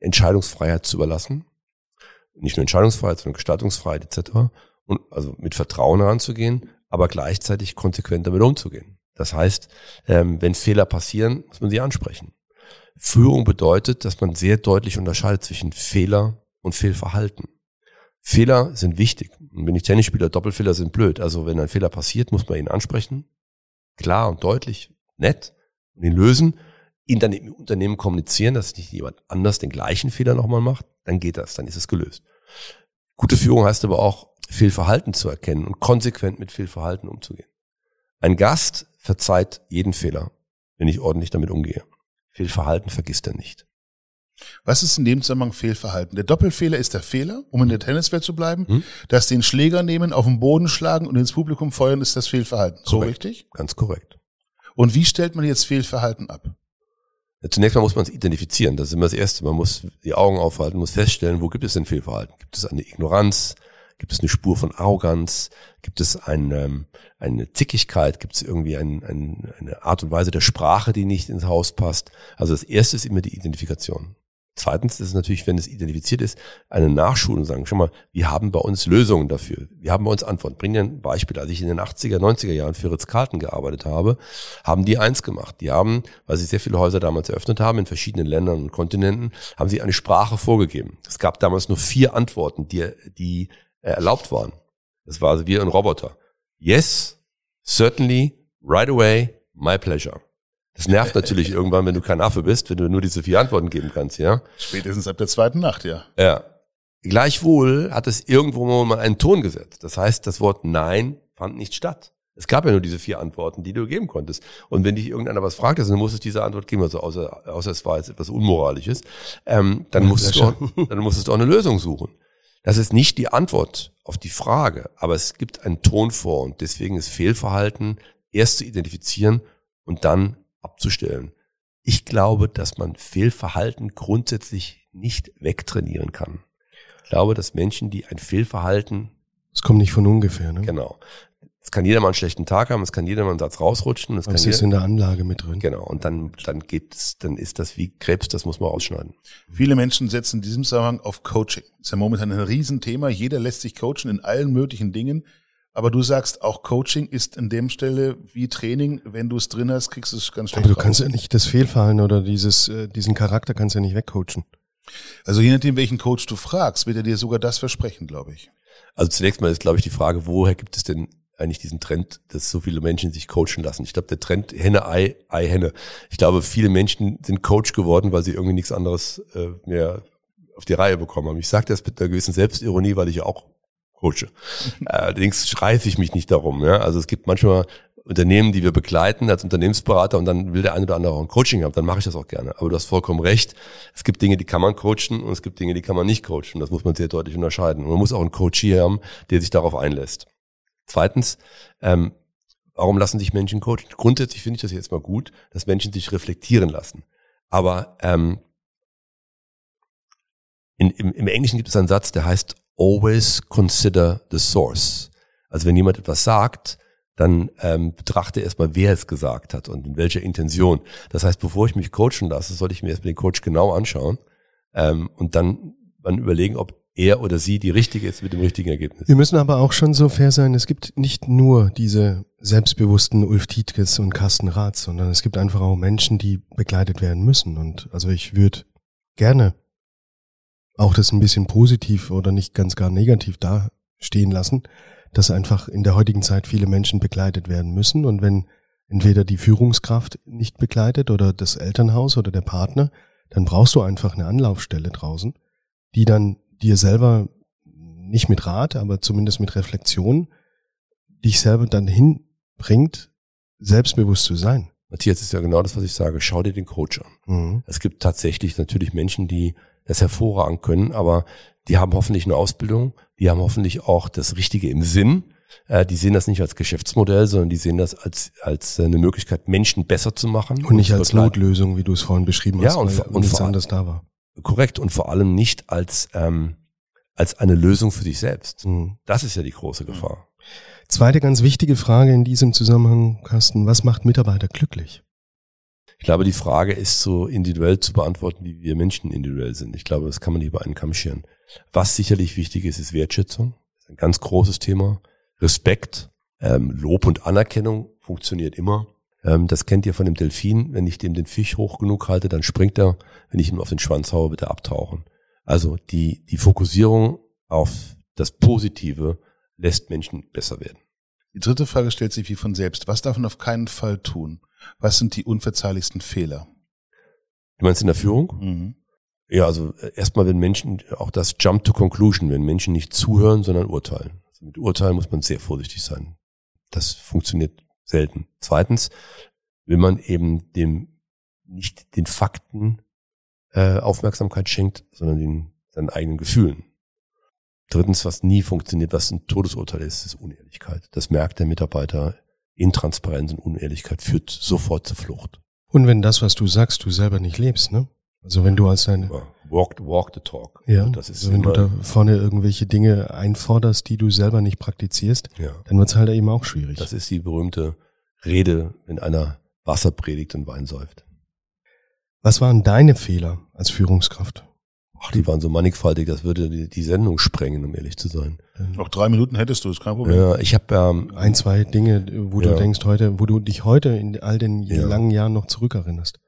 Entscheidungsfreiheit zu überlassen. Nicht nur Entscheidungsfreiheit, sondern Gestaltungsfreiheit etc. Und also mit Vertrauen heranzugehen, aber gleichzeitig konsequent damit umzugehen. Das heißt, ähm, wenn Fehler passieren, muss man sie ansprechen. Führung bedeutet, dass man sehr deutlich unterscheidet zwischen Fehler und Fehlverhalten. Fehler sind wichtig. Und wenn ich Tennis spiele, Doppelfehler sind blöd. Also wenn ein Fehler passiert, muss man ihn ansprechen. Klar und deutlich, nett. Und ihn lösen. Ihn dann im Unternehmen kommunizieren, dass nicht jemand anders den gleichen Fehler nochmal macht. Dann geht das. Dann ist es gelöst. Gute Führung heißt aber auch, Fehlverhalten zu erkennen und konsequent mit Fehlverhalten umzugehen. Ein Gast verzeiht jeden Fehler, wenn ich ordentlich damit umgehe. Fehlverhalten vergisst er nicht. Was ist in dem Zusammenhang Fehlverhalten? Der Doppelfehler ist der Fehler, um in der Tenniswelt zu bleiben. Hm? Das den Schläger nehmen, auf den Boden schlagen und ins Publikum feuern, ist das Fehlverhalten. So Korrekt. richtig? Ganz korrekt. Und wie stellt man jetzt Fehlverhalten ab? Ja, Zunächst mal muss man es identifizieren. Das ist immer das Erste. Man muss die Augen aufhalten, muss feststellen, wo gibt es denn Fehlverhalten? Gibt es eine Ignoranz? Gibt es eine Spur von Arroganz? Gibt es ein, ähm, eine Zickigkeit? Gibt es irgendwie ein, ein, eine Art und Weise der Sprache, die nicht ins Haus passt? Also das Erste ist immer die Identifikation. Zweitens ist es natürlich, wenn es identifiziert ist, eine Nachschulung sagen, schau mal, wir haben bei uns Lösungen dafür. Wir haben bei uns Antworten. Bring dir ein Beispiel. Als ich in den 80er, 90er Jahren für Ritz-Carlton gearbeitet habe, haben die eins gemacht. Die haben, weil sie sehr viele Häuser damals eröffnet haben, in verschiedenen Ländern und Kontinenten, haben sie eine Sprache vorgegeben. Es gab damals nur vier Antworten, die, die erlaubt waren. Das war also wie ein Roboter. Yes, certainly, right away, my pleasure. Das nervt natürlich irgendwann, wenn du kein Affe bist, wenn du nur diese vier Antworten geben kannst, ja. Spätestens ab der zweiten Nacht, ja. Ja. Gleichwohl hat es irgendwo mal einen Ton gesetzt. Das heißt, das Wort Nein fand nicht statt. Es gab ja nur diese vier Antworten, die du geben konntest. Und wenn dich irgendeiner was fragt, dann musstest du diese Antwort geben, also außer, außer es war jetzt etwas Unmoralisches, ähm, dann, musstest du auch, dann musstest du auch eine Lösung suchen. Das ist nicht die Antwort auf die Frage, aber es gibt einen Ton vor und deswegen ist Fehlverhalten erst zu identifizieren und dann abzustellen. Ich glaube, dass man Fehlverhalten grundsätzlich nicht wegtrainieren kann. Ich glaube, dass Menschen, die ein Fehlverhalten, Es kommt nicht von ungefähr, ne? genau, Es kann jeder mal einen schlechten Tag haben, es kann jeder mal einen Satz rausrutschen. Es Aber kann es ist in der Anlage mit drin. genau. Und dann, dann gibt's, dann ist das wie Krebs, das muss man ausschneiden. Viele Menschen setzen in diesem Zusammenhang auf Coaching. Das ist ja momentan ein Riesenthema. Jeder lässt sich coachen in allen möglichen Dingen. Aber du sagst, auch Coaching ist in dem Stelle wie Training. Wenn du es drin hast, kriegst du es ganz schlecht Aber du raus. kannst ja nicht das Fehlverhalten oder dieses, äh, diesen Charakter kannst du ja nicht wegcoachen. Also je nachdem, welchen Coach du fragst, wird er dir sogar das versprechen, glaube ich. Also zunächst mal ist, glaube ich, die Frage, woher gibt es denn eigentlich diesen Trend, dass so viele Menschen sich coachen lassen? Ich glaube, der Trend Henne, Ei, Ei, Henne. Ich glaube, viele Menschen sind Coach geworden, weil sie irgendwie nichts anderes äh, mehr auf die Reihe bekommen haben. Ich sage das mit einer gewissen Selbstironie, weil ich ja auch coache. Allerdings schreife ich mich nicht darum. Ja? Also es gibt manchmal Unternehmen, die wir begleiten als Unternehmensberater und dann will der eine oder andere auch ein Coaching haben, dann mache ich das auch gerne. Aber du hast vollkommen recht. Es gibt Dinge, die kann man coachen und es gibt Dinge, die kann man nicht coachen. Das muss man sehr deutlich unterscheiden. Und man muss auch einen Coach hier haben, der sich darauf einlässt. Zweitens, ähm, warum lassen sich Menschen coachen? Grundsätzlich finde ich das jetzt mal gut, dass Menschen sich reflektieren lassen. Aber ähm, in, im, im Englischen gibt es einen Satz, der heißt always consider the source. Also wenn jemand etwas sagt, dann ähm, betrachte erstmal, wer es gesagt hat und in welcher Intention. Das heißt, bevor ich mich coachen lasse, sollte ich mir erstmal den Coach genau anschauen ähm, und dann, dann überlegen, ob er oder sie die richtige ist mit dem richtigen Ergebnis. Wir müssen aber auch schon so fair sein, es gibt nicht nur diese selbstbewussten Ulf Tietkes und Carsten Rath, sondern es gibt einfach auch Menschen, die begleitet werden müssen. Und also ich würde gerne auch das ein bisschen positiv oder nicht ganz gar negativ dastehen lassen, dass einfach in der heutigen Zeit viele Menschen begleitet werden müssen. Und wenn entweder die Führungskraft nicht begleitet oder das Elternhaus oder der Partner, dann brauchst du einfach eine Anlaufstelle draußen, die dann dir selber nicht mit Rat, aber zumindest mit Reflexion dich selber dann hinbringt, selbstbewusst zu sein. Matthias, das ist ja genau das, was ich sage. Schau dir den Coach an. Mhm. Es gibt tatsächlich natürlich Menschen, die das hervorragend können, aber die haben hoffentlich eine Ausbildung, die haben hoffentlich auch das Richtige im Sinn. Äh, die sehen das nicht als Geschäftsmodell, sondern die sehen das als, als eine Möglichkeit, Menschen besser zu machen. Und nicht als. Notlösung, wie du es vorhin beschrieben Ja, hast, und weil und nichts anderes da war. Korrekt. Und vor allem nicht als, ähm, als eine Lösung für sich selbst. Mhm. Das ist ja die große Gefahr. Zweite ganz wichtige Frage in diesem Zusammenhang, Carsten, was macht Mitarbeiter glücklich? Ich glaube, die Frage ist so individuell zu beantworten, wie wir Menschen individuell sind. Ich glaube, das kann man nicht über einen Kamm scheren. Was sicherlich wichtig ist, ist Wertschätzung. Ist ein ganz großes Thema. Respekt, ähm, Lob und Anerkennung funktioniert immer. Ähm, das kennt ihr von dem Delfin. Wenn ich dem den Fisch hoch genug halte, dann springt er. Wenn ich ihm auf den Schwanz haue, wird er abtauchen. Also die, die Fokussierung auf das Positive lässt Menschen besser werden. Die dritte Frage stellt sich wie von selbst. Was darf man auf keinen Fall tun? Was sind die unverzeihlichsten Fehler? Du meinst in der Führung? Mhm. Ja, also äh, erstmal, wenn Menschen, auch das Jump to Conclusion, wenn Menschen nicht zuhören, sondern urteilen. Also mit Urteilen muss man sehr vorsichtig sein. Das funktioniert selten. Zweitens, wenn man eben dem nicht den Fakten äh, Aufmerksamkeit schenkt, sondern den, seinen eigenen Gefühlen. Drittens, was nie funktioniert, was ein Todesurteil ist, ist Unehrlichkeit. Das merkt der Mitarbeiter. Intransparenz und Unehrlichkeit führt sofort zur Flucht. Und wenn das, was du sagst, du selber nicht lebst, ne? Also wenn du als ein, Ja, Walk, walk the talk. ja, Also das ist also wenn du da vorne irgendwelche Dinge einforderst, die du selber nicht praktizierst, ja. dann wird's halt eben auch schwierig. Das ist die berühmte Rede, wenn einer Wasser predigt und Wein säuft. Was waren deine Fehler als Führungskraft? Ach, die waren so mannigfaltig, das würde die, die Sendung sprengen, um ehrlich zu sein. Noch drei Minuten hättest du, ist kein Problem. Ja, ich habe ähm, Ein, zwei Dinge, wo Ja. du denkst heute, wo du dich heute in all den Ja. langen Jahren noch zurückerinnerst.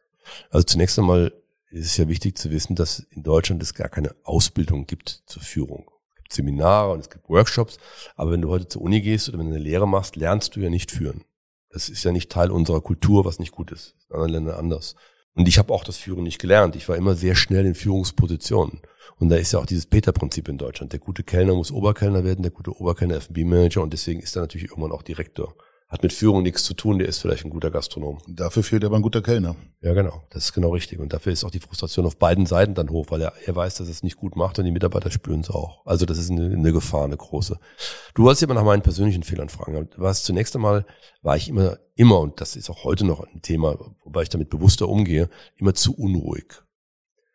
also zunächst einmal ist es ja wichtig zu wissen, dass in Deutschland es gar keine Ausbildung gibt zur Führung. Es gibt Seminare und es gibt Workshops, aber wenn du heute zur Uni gehst oder wenn du eine Lehre machst, lernst du ja nicht führen. Das ist ja nicht Teil unserer Kultur, was nicht gut ist. In anderen Ländern anders. Und ich habe auch das Führen nicht gelernt. Ich war immer sehr schnell in Führungspositionen. Und da ist ja auch dieses Peter-Prinzip in Deutschland. Der gute Kellner muss Oberkellner werden, der gute Oberkellner F&B-Manager und deswegen ist er natürlich irgendwann auch Direktor. Hat mit Führung nichts zu tun, der ist vielleicht ein guter Gastronom. Dafür fehlt aber ein guter Kellner. Ja, genau. Das ist genau richtig. Und dafür ist auch die Frustration auf beiden Seiten dann hoch, weil er, er weiß, dass er es nicht gut macht und die Mitarbeiter spüren es auch. Also das ist eine, eine Gefahr, eine große. Du wolltest aber nach meinen persönlichen Fehlern fragen. Warst zunächst einmal, war ich immer, immer, und das ist auch heute noch ein Thema, wobei ich damit bewusster umgehe, immer zu unruhig.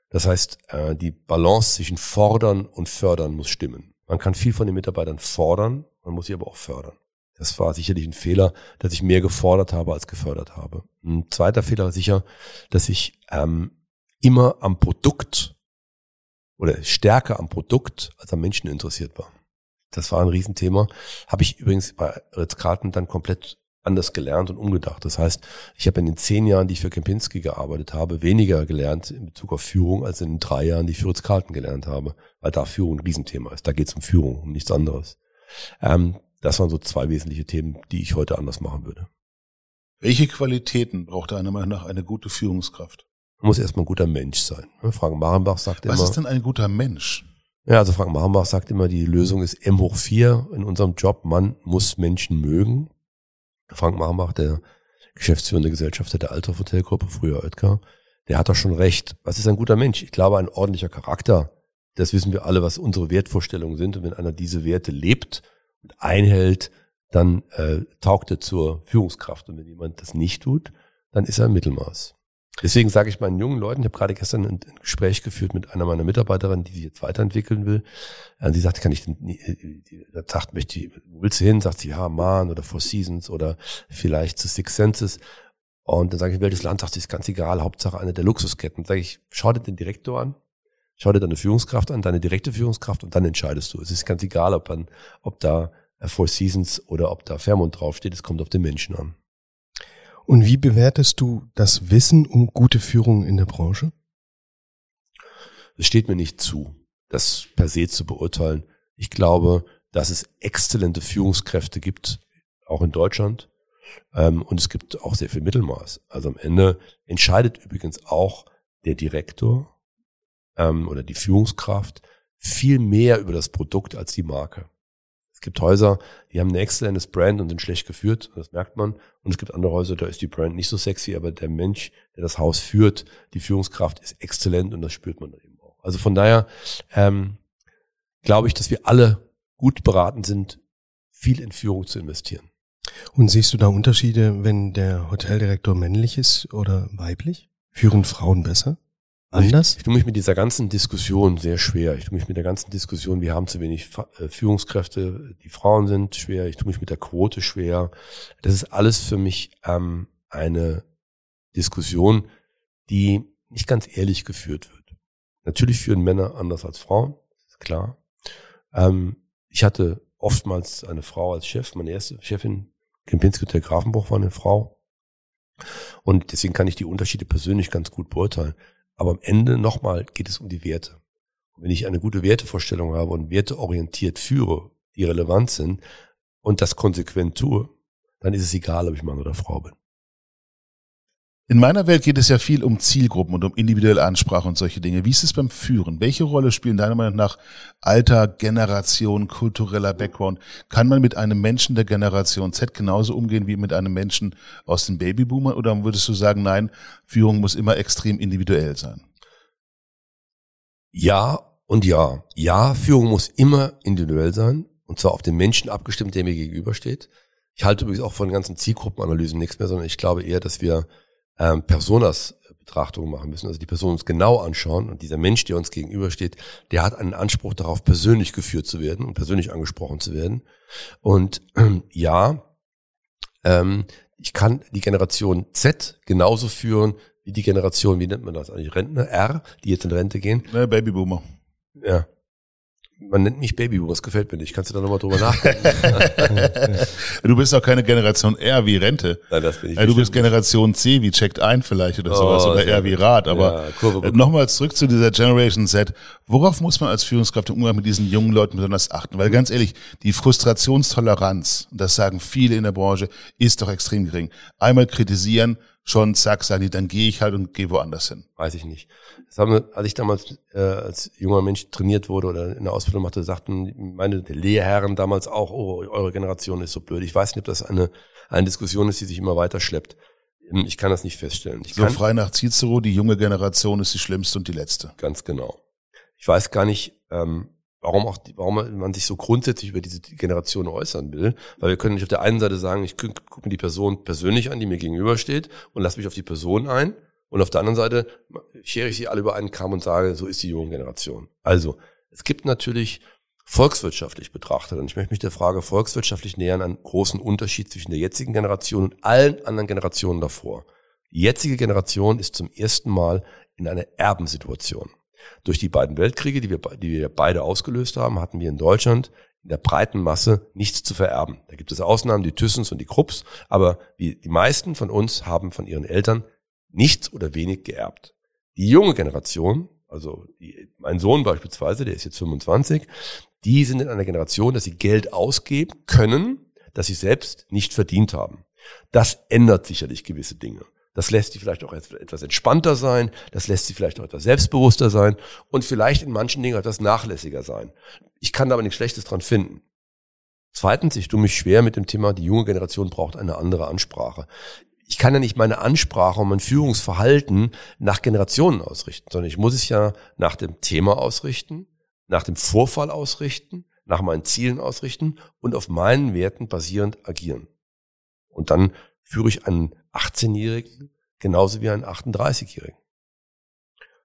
Das heißt, äh, die Balance zwischen fordern und fördern muss stimmen. Man kann viel von den Mitarbeitern fordern, man muss sie aber auch fördern. Das war sicherlich ein Fehler, dass ich mehr gefordert habe als gefördert habe. Ein zweiter Fehler war sicher, dass ich ähm, immer am Produkt oder stärker am Produkt als am Menschen interessiert war. Das war ein Riesenthema. Habe ich übrigens bei Ritz-Carlton dann komplett anders gelernt und umgedacht. Das heißt, ich habe in den zehn Jahren, die ich für Kempinski gearbeitet habe, weniger gelernt in Bezug auf Führung, als in den drei Jahren, die ich für Ritz-Carlton gelernt habe, weil da Führung ein Riesenthema ist. Da geht es um Führung, um nichts anderes. Ähm, das waren so zwei wesentliche Themen, die ich heute anders machen würde. Welche Qualitäten braucht einer Meinung nach eine gute Führungskraft? Man muss erstmal ein guter Mensch sein. Frank Marenbach sagt Was immer. Was ist denn ein guter Mensch? Ja, also Frank Marenbach sagt immer, die Lösung ist M hoch 4 in unserem Job. Man muss Menschen mögen. Frank Marenbach, der geschäftsführende Gesellschafter der Althoff Hotelgruppe, früher Oetker, der hat doch schon recht. Was ist ein guter Mensch? Ich glaube, ein ordentlicher Charakter. Das wissen wir alle, was unsere Wertvorstellungen sind. Und wenn einer diese Werte lebt und einhält, dann äh, taugt er zur Führungskraft. Und wenn jemand das nicht tut, dann ist er im Mittelmaß. Deswegen sage ich meinen jungen Leuten, ich habe gerade gestern ein, ein, Gespräch geführt mit einer meiner Mitarbeiterinnen, die sich jetzt weiterentwickeln will. Und sie sagte, kann ich denn, da sagt, möchte ich, wo willst du hin? Sagt sie, ja, Man oder Four Seasons oder vielleicht zu Six Senses. Und dann sage ich, welches Land? Sagt sie, ist ganz egal, Hauptsache eine der Luxusketten. Sage ich, schau dir den Direktor an, schau dir deine Führungskraft an, deine direkte Führungskraft und dann entscheidest du. Es ist ganz egal, ob, dann, ob da Four Seasons oder ob da Fairmont draufsteht, es kommt auf den Menschen an. Und wie bewertest du das Wissen um gute Führung in der Branche? Es steht mir nicht zu, das per se zu beurteilen. Ich glaube, dass es exzellente Führungskräfte gibt, auch in Deutschland. Ähm, und es gibt auch sehr viel Mittelmaß. Also am Ende entscheidet übrigens auch der Direktor ähm, oder die Führungskraft viel mehr über das Produkt als die Marke. Es gibt Häuser, die haben ein exzellentes Brand und sind schlecht geführt, das merkt man. Und es gibt andere Häuser, da ist die Brand nicht so sexy, aber der Mensch, der das Haus führt, die Führungskraft ist exzellent und das spürt man eben auch. Also von daher ähm, glaube ich, dass wir alle gut beraten sind, viel in Führung zu investieren. Und siehst du da Unterschiede, wenn der Hoteldirektor männlich ist oder weiblich? Führen Frauen besser? Anders? Ich, ich tue mich mit dieser ganzen Diskussion sehr schwer. Ich tue mich mit der ganzen Diskussion, wir haben zu wenig äh, Führungskräfte, die Frauen sind schwer. Ich tue mich mit der Quote schwer. Das ist alles für mich ähm, eine Diskussion, die nicht ganz ehrlich geführt wird. Natürlich führen Männer anders als Frauen, ist klar. Ähm, ich hatte oftmals eine Frau als Chef. Meine erste Chefin, Kempinski Hotel Grafenbruch, war eine Frau. Und deswegen kann ich die Unterschiede persönlich ganz gut beurteilen. Aber am Ende nochmal geht es um die Werte. Und wenn ich eine gute Wertevorstellung habe und werteorientiert führe, die relevant sind und das konsequent tue, dann ist es egal, ob ich Mann oder Frau bin. In meiner Welt geht es ja viel um Zielgruppen und um individuelle Ansprache und solche Dinge. Wie ist es beim Führen? Welche Rolle spielen deiner Meinung nach Alter, Generation, kultureller Background? Kann man mit einem Menschen der Generation Z genauso umgehen wie mit einem Menschen aus den Babyboomern? Oder würdest du sagen, nein, Führung muss immer extrem individuell sein? Ja und ja. Ja, Führung muss immer individuell sein. Und zwar auf den Menschen abgestimmt, der mir gegenübersteht. Ich halte übrigens auch von ganzen Zielgruppenanalysen nichts mehr, sondern ich glaube eher, dass wir ähm, Personas-Betrachtung machen müssen, also die Person uns genau anschauen und dieser Mensch, der uns gegenübersteht, der hat einen Anspruch darauf, persönlich geführt zu werden und persönlich angesprochen zu werden. Und ähm, ja, ähm, ich kann die Generation Z genauso führen wie die Generation, wie nennt man das eigentlich, Rentner, R, die jetzt in Rente gehen. Ja, Babyboomer. Ja, man nennt mich Babyboomer, das gefällt mir nicht. Kannst du da nochmal drüber nachdenken? du bist auch keine Generation R wie Rente. Nein, das bin ich Du bist Generation C wie checkt ein vielleicht oder sowas oh, oder R wie Rat. Aber ja, nochmal zurück zu dieser Generation Z. Worauf muss man als Führungskraft im Umgang mit diesen jungen Leuten besonders achten? Weil ganz ehrlich, die Frustrationstoleranz, und das sagen viele in der Branche, ist doch extrem gering. Einmal kritisieren, schon, zack, sagen die, dann gehe ich halt und gehe woanders hin. Weiß ich nicht. Das haben, als ich damals äh, als junger Mensch trainiert wurde oder in der Ausbildung machte, sagten meine Lehrherren damals auch, oh, eure Generation ist so blöd. Ich weiß nicht, ob das eine, eine Diskussion ist, die sich immer weiter schleppt. Ich kann das nicht feststellen. Ich so kann, frei nach Cicero, die junge Generation ist die schlimmste und die letzte. Ganz genau. Ich weiß gar nicht, ähm, warum auch, warum man sich so grundsätzlich über diese Generation äußern will. Weil wir können nicht auf der einen Seite sagen, ich gucke mir die Person persönlich an, die mir gegenübersteht und lasse mich auf die Person ein. Und auf der anderen Seite schere ich sie alle über einen Kamm und sage, so ist die junge Generation. Also, es gibt natürlich volkswirtschaftlich betrachtet, und ich möchte mich der Frage volkswirtschaftlich nähern, einen großen Unterschied zwischen der jetzigen Generation und allen anderen Generationen davor. Die jetzige Generation ist zum ersten Mal in einer Erbensituation. Durch die beiden Weltkriege, die wir, die wir beide ausgelöst haben, hatten wir in Deutschland in der breiten Masse nichts zu vererben. Da gibt es Ausnahmen, die Thyssens und die Krupps, aber die, meisten von uns haben von ihren Eltern nichts oder wenig geerbt. Die junge Generation, also die, mein Sohn beispielsweise, der ist jetzt 25, die sind in einer Generation, dass sie Geld ausgeben können, das sie selbst nicht verdient haben. Das ändert sicherlich gewisse Dinge. Das lässt sie vielleicht auch etwas entspannter sein, das lässt sie vielleicht auch etwas selbstbewusster sein und vielleicht in manchen Dingen etwas nachlässiger sein. Ich kann da aber nichts Schlechtes dran finden. Zweitens, ich tue mich schwer mit dem Thema, die junge Generation braucht eine andere Ansprache. Ich kann ja nicht meine Ansprache und mein Führungsverhalten nach Generationen ausrichten, sondern ich muss es ja nach dem Thema ausrichten, nach dem Vorfall ausrichten, nach meinen Zielen ausrichten und auf meinen Werten basierend agieren. Und dann führe ich einen 18-Jährigen genauso wie einen 38-Jährigen.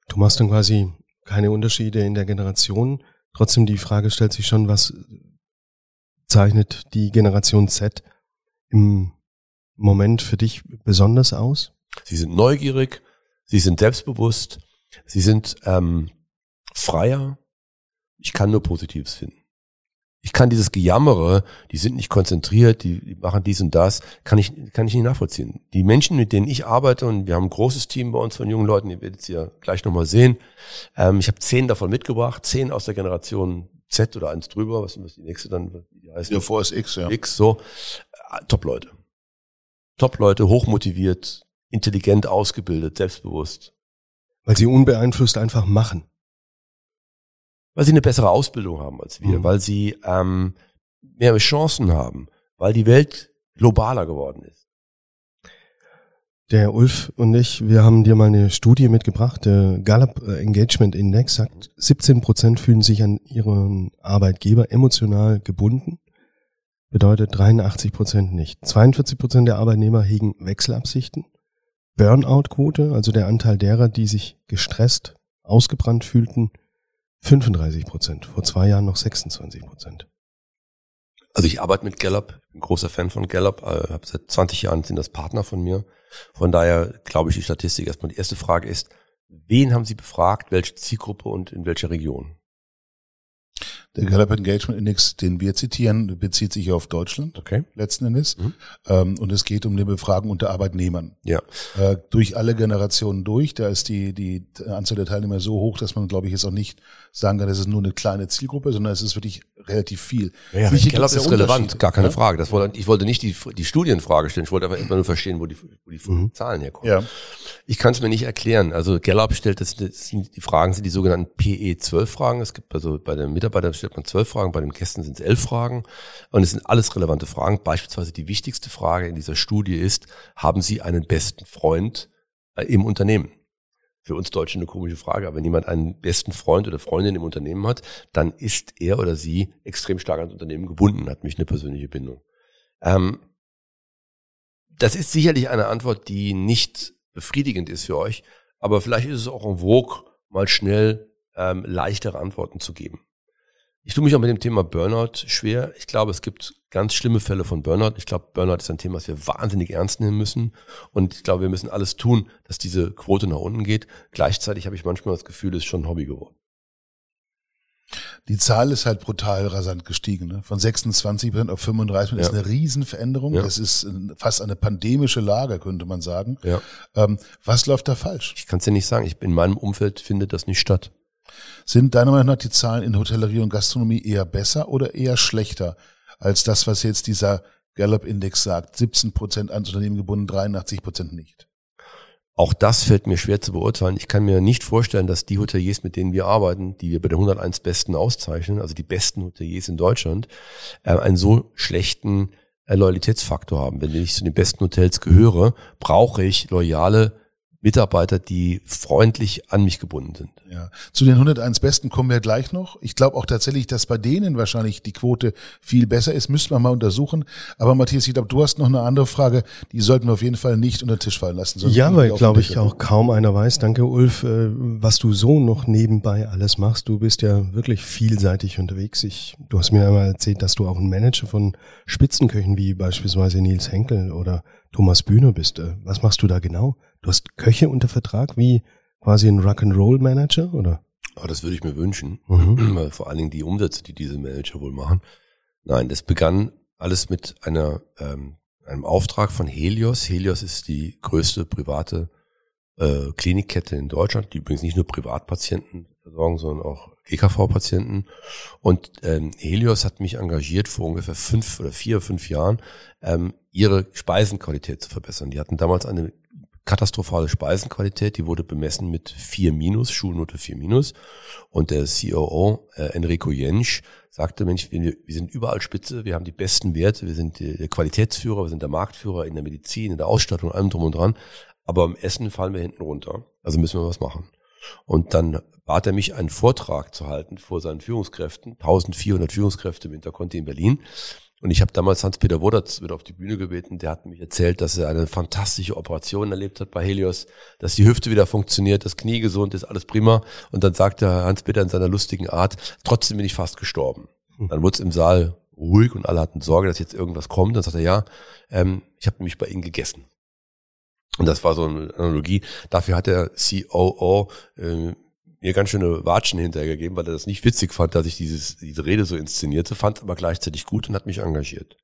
Du machst dann quasi keine Unterschiede in der Generation. Trotzdem die Frage stellt sich schon, was zeichnet die Generation Z im Moment für dich besonders aus? Sie sind neugierig, sie sind selbstbewusst, sie sind ähm, freier. Ich kann nur Positives finden ich kann dieses Gejammere, die sind nicht konzentriert, die, die machen dies und das, kann ich, kann ich nicht nachvollziehen. Die Menschen, mit denen ich arbeite, und wir haben ein großes Team bei uns von jungen Leuten, ihr werdet es ja gleich nochmal sehen. Ähm, ich habe zehn davon mitgebracht, zehn aus der Generation Z oder eins drüber, was ist die nächste dann? Die heißt ja, vor ist X, ja. X, so. Äh, Top-Leute. Top-Leute, hochmotiviert, intelligent ausgebildet, selbstbewusst. Weil sie unbeeinflusst einfach machen. Weil sie eine bessere Ausbildung haben als wir, mhm. weil sie ähm, mehr Chancen haben, weil die Welt globaler geworden ist. Der Ulf und ich, wir haben dir mal eine Studie mitgebracht. Der Gallup Engagement Index sagt, 17 Prozent fühlen sich an ihren Arbeitgeber emotional gebunden. Bedeutet 83 Prozent nicht. 42 Prozent der Arbeitnehmer hegen Wechselabsichten. Burnout-Quote, also der Anteil derer, die sich gestresst, ausgebrannt fühlten, 35 Prozent, vor zwei Jahren noch 26 Prozent. Also ich arbeite mit Gallup, bin großer Fan von Gallup, äh, seit 20 Jahren sind das Partner von mir. Von daher glaube ich die Statistik erstmal. Die erste Frage ist, wen haben Sie befragt, welche Zielgruppe und in welcher Region? Der Gallup Engagement Index, den wir zitieren, bezieht sich auf Deutschland. Okay. Letzten Endes. Mhm. Ähm, und es geht um eine Befragung unter Arbeitnehmern. Ja. Äh, durch alle Generationen durch. Da ist die, die Anzahl der Teilnehmer so hoch, dass man, glaube ich, jetzt auch nicht sagen kann, das ist nur eine kleine Zielgruppe, sondern es ist wirklich relativ viel. Ja, Sicher Gallup ist relevant, gar keine ja? Frage. Das wollte, ich wollte nicht die, die Studienfrage stellen, ich wollte aber immer nur verstehen, wo die, wo die mhm. Zahlen herkommen. Ja. Ich kann es mir nicht erklären. Also Gallup stellt, das, das sind, die Fragen sind die sogenannten PE12-Fragen. Es gibt also bei den Mitarbeitern stellt man zwölf Fragen, bei den Gästen sind es elf Fragen. Und es sind alles relevante Fragen. Beispielsweise die wichtigste Frage in dieser Studie ist, haben Sie einen besten Freund äh, im Unternehmen? Für uns Deutsche eine komische Frage, aber wenn jemand einen besten Freund oder Freundin im Unternehmen hat, dann ist er oder sie extrem stark ans Unternehmen gebunden, hat mich eine persönliche Bindung. Ähm, das ist sicherlich eine Antwort, die nicht befriedigend ist für euch, aber vielleicht ist es auch ein Vogue, mal schnell ähm, leichtere Antworten zu geben. Ich tue mich auch mit dem Thema Burnout schwer. Ich glaube, es gibt ganz schlimme Fälle von Burnout. Ich glaube, Burnout ist ein Thema, das wir wahnsinnig ernst nehmen müssen. Und ich glaube, wir müssen alles tun, dass diese Quote nach unten geht. Gleichzeitig habe ich manchmal das Gefühl, es ist schon ein Hobby geworden. Die Zahl ist halt brutal rasant gestiegen. Ne? Von 26% auf 35 ja. ist eine Riesenveränderung. Ja. Das ist fast eine pandemische Lage, könnte man sagen. Ja. Ähm, was läuft da falsch? Ich kann es dir nicht sagen. Ich, in meinem Umfeld findet das nicht statt. Sind deiner Meinung nach die Zahlen in Hotellerie und Gastronomie eher besser oder eher schlechter als das, was jetzt dieser Gallup-Index sagt? 17 Prozent ans Unternehmen gebunden, 83 Prozent nicht. Auch das fällt mir schwer zu beurteilen. Ich kann mir nicht vorstellen, dass die Hoteliers, mit denen wir arbeiten, die wir bei den 101 Besten auszeichnen, also die besten Hoteliers in Deutschland, äh, einen so schlechten äh, Loyalitätsfaktor haben. Wenn ich zu den besten Hotels gehöre, brauche ich loyale Mitarbeiter, die freundlich an mich gebunden sind. Ja. Zu den 101 Besten kommen wir gleich noch. Ich glaube auch tatsächlich, dass bei denen wahrscheinlich die Quote viel besser ist. Müsste man mal untersuchen. Aber Matthias, ich glaube, du hast noch eine andere Frage. Die sollten wir auf jeden Fall nicht unter den Tisch fallen lassen. Ja, weil, glaube ich, auch kaum einer weiß. Danke, Ulf, äh, was du so noch nebenbei alles machst. Du bist ja wirklich vielseitig unterwegs. Ich, du hast mir einmal erzählt, dass du auch ein Manager von Spitzenköchen wie beispielsweise Nils Henkel oder Thomas Bühner bist. Äh, was machst du da genau? Du hast Köche unter Vertrag wie quasi ein Rock'n'Roll-Manager, oder? Oh, das würde ich mir wünschen. Mhm. Vor allen Dingen die Umsätze, die diese Manager wohl machen. Nein, das begann alles mit einer, ähm, einem Auftrag von Helios. Helios ist die größte private äh, Klinikkette in Deutschland, die übrigens nicht nur Privatpatienten versorgen, sondern auch GKV-Patienten. Und ähm, Helios hat mich engagiert vor ungefähr fünf oder vier, fünf Jahren, ähm, ihre Speisenqualität zu verbessern. Die hatten damals eine katastrophale Speisenqualität, die wurde bemessen mit 4 minus, Schulnote 4 minus. Und der COO äh, Enrico Jensch sagte, Mensch, wir, wir sind überall spitze, wir haben die besten Werte, wir sind der Qualitätsführer, wir sind der Marktführer in der Medizin, in der Ausstattung, allem drum und dran. Aber im Essen fallen wir hinten runter. Also müssen wir was machen. Und dann bat er mich, einen Vortrag zu halten vor seinen Führungskräften, 1400 Führungskräfte im Interconti in Berlin. Und ich habe damals Hans-Peter Wodertz wieder auf die Bühne gebeten. Der hat mich erzählt, dass er eine fantastische Operation erlebt hat bei Helios, dass die Hüfte wieder funktioniert, das Knie gesund ist, alles prima. Und dann sagte Hans-Peter in seiner lustigen Art, trotzdem bin ich fast gestorben. Hm. Dann wurde es im Saal ruhig und alle hatten Sorge, dass jetzt irgendwas kommt. Dann sagte er, ja, ähm, ich habe nämlich bei Ihnen gegessen. Und das war so eine Analogie. Dafür hat der COO äh, mir ganz schöne Watschen hinterhergegeben, weil er das nicht witzig fand, dass ich dieses, diese Rede so inszenierte, fand aber gleichzeitig gut und hat mich engagiert.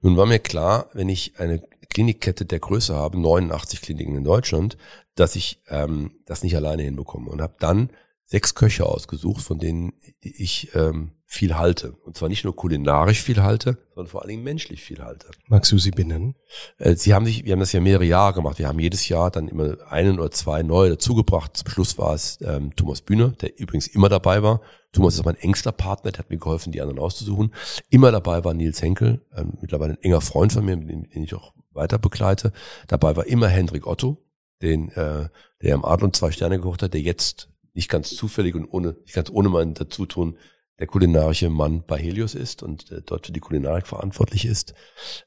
Nun war mir klar, wenn ich eine Klinikkette der Größe habe, 89 Kliniken in Deutschland, dass ich ähm, das nicht alleine hinbekomme und habe dann sechs Köche ausgesucht, von denen ich ähm, viel halte. Und zwar nicht nur kulinarisch viel halte, sondern vor allen Dingen menschlich viel halte. Magst du sie benennen? Äh, sie haben sich, wir haben das ja mehrere Jahre gemacht. Wir haben jedes Jahr dann immer einen oder zwei neue dazugebracht. Zum Schluss war es ähm, Thomas Bühner, der übrigens immer dabei war. Thomas ist mein engster Partner, der hat mir geholfen, die anderen auszusuchen. Immer dabei war Nils Henkel, ähm, mittlerweile ein enger Freund von mir, den, den ich auch weiter begleite. Dabei war immer Hendrik Otto, den, äh, der im Adlon zwei Sterne gekocht hat, der jetzt nicht ganz zufällig und ohne, nicht ganz ohne mein Dazutun der kulinarische Mann bei Helios ist und äh, dort für die Kulinarik verantwortlich ist.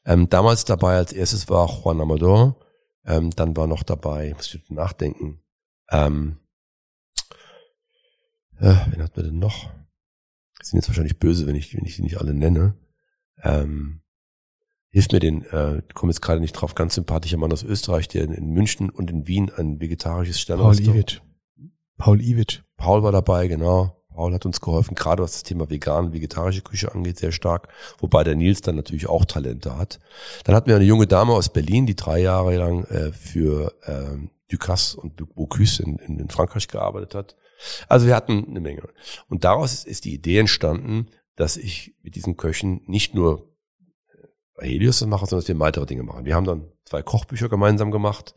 Ähm, damals dabei als erstes war Juan Amador, ähm, dann war noch dabei, muss ich nachdenken, ähm, äh, wen hat man denn noch? Die sind jetzt wahrscheinlich böse, wenn ich, wenn ich die nicht alle nenne. Ähm, hilft mir den, äh, komme jetzt gerade nicht drauf, ganz sympathischer Mann aus Österreich, der in, in München und in Wien ein vegetarisches Stern Paul Iwitsch. Paul Iwitsch. Paul war dabei, genau. Paul hat uns geholfen, gerade was das Thema vegan, vegetarische Küche angeht, sehr stark. Wobei der Nils dann natürlich auch Talente hat. Dann hatten wir eine junge Dame aus Berlin, die drei Jahre lang äh, für äh, Ducasse und Bocuse in, in, in Frankreich gearbeitet hat. Also wir hatten eine Menge. Und daraus ist, die Idee entstanden, dass ich mit diesen Köchen nicht nur äh, Helios das mache, sondern dass wir weitere Dinge machen. Wir haben dann zwei Kochbücher gemeinsam gemacht.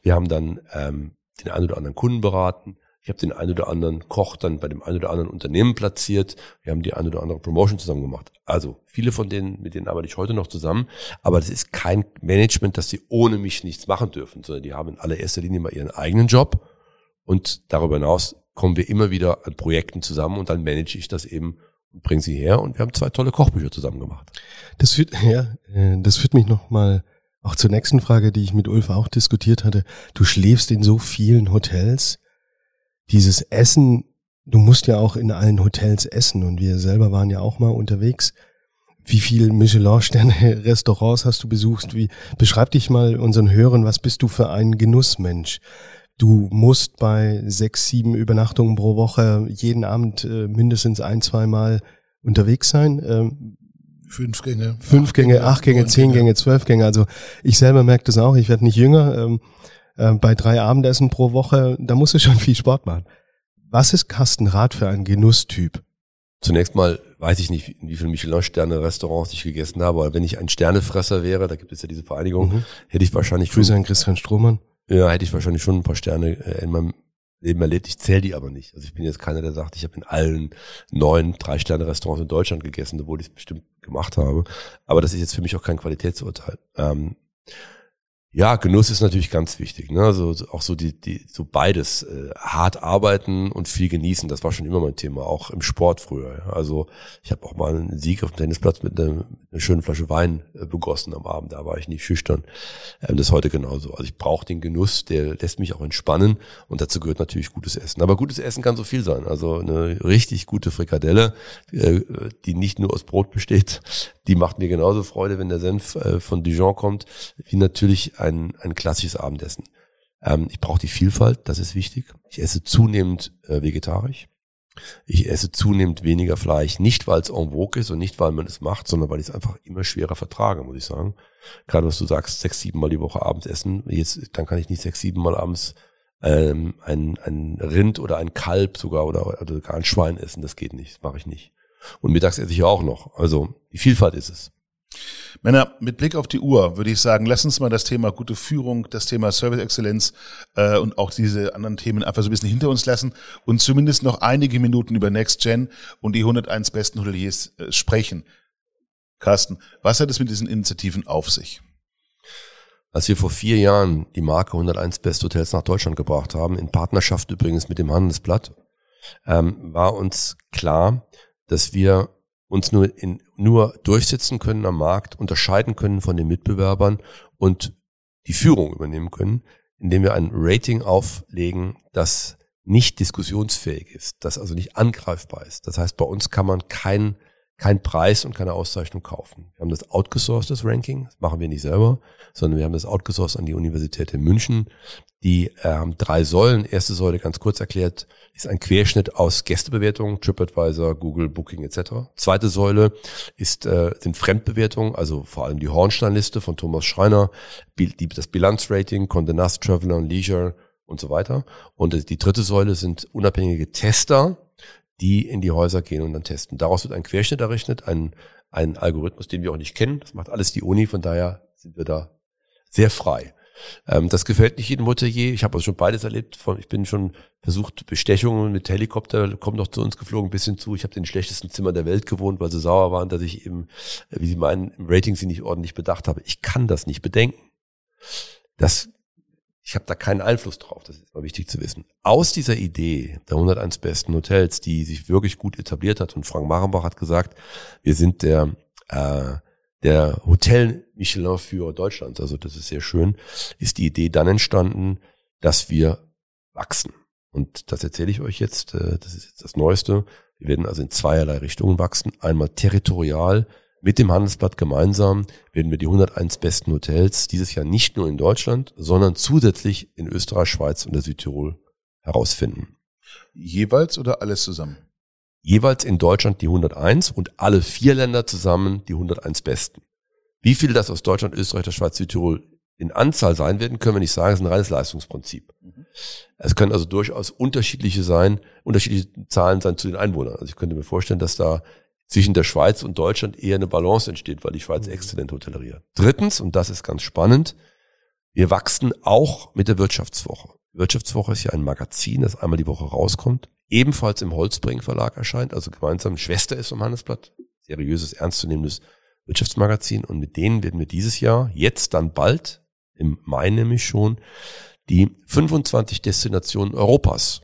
Wir haben dann ähm, den einen oder anderen Kunden beraten. Ich habe den einen oder anderen Koch dann bei dem einen oder anderen Unternehmen platziert. Wir haben die eine oder andere Promotion zusammen gemacht. Also viele von denen, mit denen arbeite ich heute noch zusammen. Aber das ist kein Management, dass sie ohne mich nichts machen dürfen, sondern die haben in allererster Linie mal ihren eigenen Job. Und darüber hinaus kommen wir immer wieder an Projekten zusammen und dann manage ich das eben und bringe sie her. Und wir haben zwei tolle Kochbücher zusammen gemacht. Das führt, ja, äh, das führt mich nochmal auch zur nächsten Frage, die ich mit Ulf auch diskutiert hatte. Du schläfst in so vielen Hotels dieses Essen, du musst ja auch in allen Hotels essen und wir selber waren ja auch mal unterwegs. Wie viel Michelin-Sterne-Restaurants hast du besucht? Wie, beschreib dich mal unseren Hörern, was bist du für ein Genussmensch? Du musst bei sechs, sieben Übernachtungen pro Woche jeden Abend äh, mindestens ein, zweimal unterwegs sein. Ähm, Fünf Gänge. Fünf Gänge, Gänge, acht Gänge, zehn Gänge, zwölf Gänge. Also ich selber merke das auch. Ich werde nicht jünger. Ähm, äh, bei drei Abendessen pro Woche, da musst du schon viel Sport machen. Was ist Carsten Rath für ein Genusstyp? Zunächst mal weiß ich nicht, wie viele Michelin-Sterne-Restaurants ich gegessen habe, aber wenn ich ein Sternefresser wäre, da gibt es ja diese Vereinigung, mhm. hätte ich wahrscheinlich Grüße an Christian Strohmann. Ja, hätte ich wahrscheinlich schon ein paar Sterne äh, in meinem Leben erlebt. Ich zähle die aber nicht. Also ich bin jetzt keiner, der sagt, ich habe in allen neun Drei-Sterne-Restaurants in Deutschland gegessen, obwohl ich es bestimmt gemacht habe. Aber das ist jetzt für mich auch kein Qualitätsurteil. Ähm, Ja, Genuss ist natürlich ganz wichtig. Ne? Also auch so die, die so beides äh, hart arbeiten und viel genießen. Das war schon immer mein Thema, auch im Sport früher. Ja? Also ich habe auch mal einen Sieg auf dem Tennisplatz mit, einer, einer schönen Flasche Wein äh, begossen am Abend. Da war ich nicht schüchtern. Ähm, das ist heute genauso. Also ich brauche den Genuss, der lässt mich auch entspannen und dazu gehört natürlich gutes Essen. Aber gutes Essen kann so viel sein. Also eine richtig gute Frikadelle, äh, die nicht nur aus Brot besteht, die macht mir genauso Freude, wenn der Senf äh, von Dijon kommt, wie natürlich ein, ein klassisches Abendessen. Ähm, ich brauche die Vielfalt, das ist wichtig. Ich esse zunehmend äh, vegetarisch. Ich esse zunehmend weniger Fleisch, nicht weil es en vogue ist und nicht weil man es macht, sondern weil ich es einfach immer schwerer vertrage, muss ich sagen. Gerade was du sagst, sechs, sieben Mal die Woche Abend essen, jetzt, dann kann ich nicht sechs, sieben Mal abends ähm, ein, ein Rind oder ein Kalb sogar oder, oder gar ein Schwein essen, das geht nicht, das mache ich nicht. Und mittags esse ich auch noch. Also die Vielfalt ist es. Männer, mit Blick auf die Uhr würde ich sagen, lass uns mal das Thema gute Führung, das Thema Service-Exzellenz äh, und auch diese anderen Themen einfach so ein bisschen hinter uns lassen und zumindest noch einige Minuten über Next Gen und die 101 besten Hoteliers äh, sprechen. Carsten, was hat es mit diesen Initiativen auf sich? Als wir vor vier Jahren die Marke 101 Best Hotels nach Deutschland gebracht haben, in Partnerschaft übrigens mit dem Handelsblatt, ähm, war uns klar, dass wir uns nur, in, nur durchsetzen können am Markt, unterscheiden können von den Mitbewerbern und die Führung übernehmen können, indem wir ein Rating auflegen, das nicht diskussionsfähig ist, das also nicht angreifbar ist. Das heißt, bei uns kann man kein, kein Preis und keine Auszeichnung kaufen. Wir haben das outgesourced, das Ranking, das machen wir nicht selber, sondern wir haben das outgesourced an die Universität in München. Die äh, haben drei Säulen. Erste Säule, ganz kurz erklärt, ist ein Querschnitt aus Gästebewertungen, TripAdvisor, Google, Booking etc. Zweite Säule ist, äh, sind Fremdbewertungen, also vor allem die Hornsteinliste von Thomas Schreiner, das Bilanzrating, Condé Nast, Traveler und Leisure und so weiter. Und die dritte Säule sind unabhängige Tester, die in die Häuser gehen und dann testen. Daraus wird ein Querschnitt errechnet, ein, ein Algorithmus, den wir auch nicht kennen. Das macht alles die Uni, von daher sind wir da sehr frei. Ähm, das gefällt nicht jedem Hotelier. Ich habe also schon beides erlebt. Ich bin schon versucht, Bestechungen mit Helikopter kommen noch zu uns geflogen, bis hin zu, ich habe den schlechtesten Zimmer der Welt gewohnt, weil sie sauer waren, dass ich eben, äh, wie sie meinen, im Rating sie nicht ordentlich bedacht habe. Ich kann das nicht bedenken. Das, ich habe da keinen Einfluss drauf, das ist mal wichtig zu wissen. Aus dieser Idee der 101 besten Hotels, die sich wirklich gut etabliert hat, und Frank Marenbach hat gesagt, wir sind der äh, der Hotel Michelin für Deutschland, also das ist sehr schön, ist die Idee dann entstanden, dass wir wachsen. Und das erzähle ich euch jetzt, äh, das ist jetzt das Neueste. Wir werden also in zweierlei Richtungen wachsen. Einmal territorial mit dem Handelsblatt gemeinsam werden wir die 101 besten Hotels dieses Jahr nicht nur in Deutschland, sondern zusätzlich in Österreich, Schweiz und der Südtirol herausfinden. Jeweils oder alles zusammen? Jeweils in Deutschland die 101 und alle vier Länder zusammen die 101 besten. Wie viele das aus Deutschland, Österreich, der Schweiz, Südtirol in Anzahl sein werden, können wir nicht sagen. Es ist ein reines Leistungsprinzip. Mhm. Es können also durchaus unterschiedliche sein, unterschiedliche Zahlen sein zu den Einwohnern. Also ich könnte mir vorstellen, dass da zwischen der Schweiz und Deutschland eher eine Balance entsteht, weil die Schweiz mhm. exzellent Hotellerie hat. Drittens, und das ist ganz spannend, wir wachsen auch mit der Wirtschaftswoche. Wirtschaftswoche ist ja ein Magazin, das einmal die Woche rauskommt ebenfalls im Holzbring Verlag erscheint, also gemeinsam Schwester ist vom Handelsblatt, seriöses, ernstzunehmendes Wirtschaftsmagazin. Und mit denen werden wir dieses Jahr, jetzt dann bald, im Mai nämlich schon, die 25 Destinationen Europas,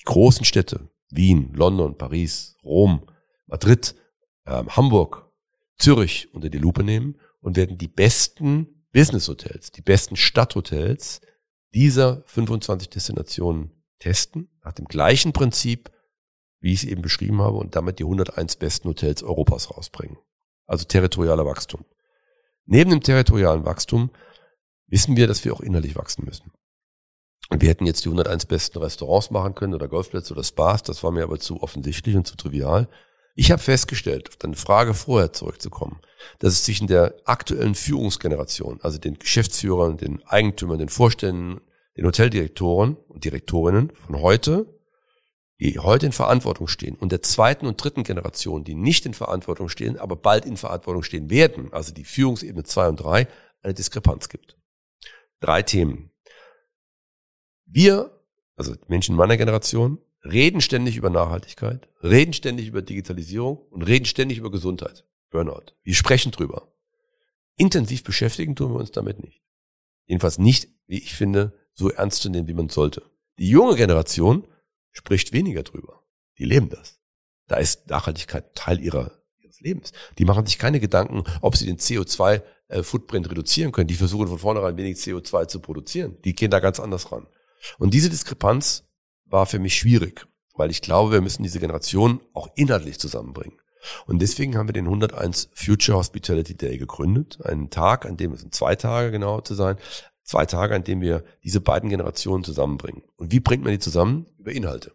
die großen Städte, Wien, London, Paris, Rom, Madrid, äh, Hamburg, Zürich unter die Lupe nehmen und werden die besten Business Hotels, die besten Stadthotels dieser 25 Destinationen testen, nach dem gleichen Prinzip, wie ich es eben beschrieben habe, und damit die 101 besten Hotels Europas rausbringen. Also territorialer Wachstum. Neben dem territorialen Wachstum wissen wir, dass wir auch innerlich wachsen müssen. Und wir hätten jetzt die 101 besten Restaurants machen können oder Golfplätze oder Spas, das war mir aber zu offensichtlich und zu trivial. Ich habe festgestellt, auf deine Frage vorher zurückzukommen, dass es zwischen der aktuellen Führungsgeneration, also den Geschäftsführern, den Eigentümern, den Vorständen den Hoteldirektoren und Direktorinnen von heute, die heute in Verantwortung stehen, und der zweiten und dritten Generation, die nicht in Verantwortung stehen, aber bald in Verantwortung stehen werden, also die Führungsebene zwei und drei, eine Diskrepanz gibt. Drei Themen. Wir, also Menschen meiner Generation, reden ständig über Nachhaltigkeit, reden ständig über Digitalisierung und reden ständig über Gesundheit, Burnout. Wir sprechen drüber. Intensiv beschäftigen tun wir uns damit nicht. Jedenfalls nicht, wie ich finde, so ernst zu nehmen, wie man sollte. Die junge Generation spricht weniger drüber. Die leben das. Da ist Nachhaltigkeit Teil ihrer, ihres Lebens. Die machen sich keine Gedanken, ob sie den CO2-Footprint reduzieren können. Die versuchen von vornherein wenig CO2 zu produzieren. Die gehen da ganz anders ran. Und diese Diskrepanz war für mich schwierig, weil ich glaube, wir müssen diese Generation auch inhaltlich zusammenbringen. Und deswegen haben wir den 101 Future Hospitality Day gegründet. Einen Tag, an dem es sind zwei Tage genau zu sein, zwei Tage, an dem wir diese beiden Generationen zusammenbringen. Und wie bringt man die zusammen? Über Inhalte.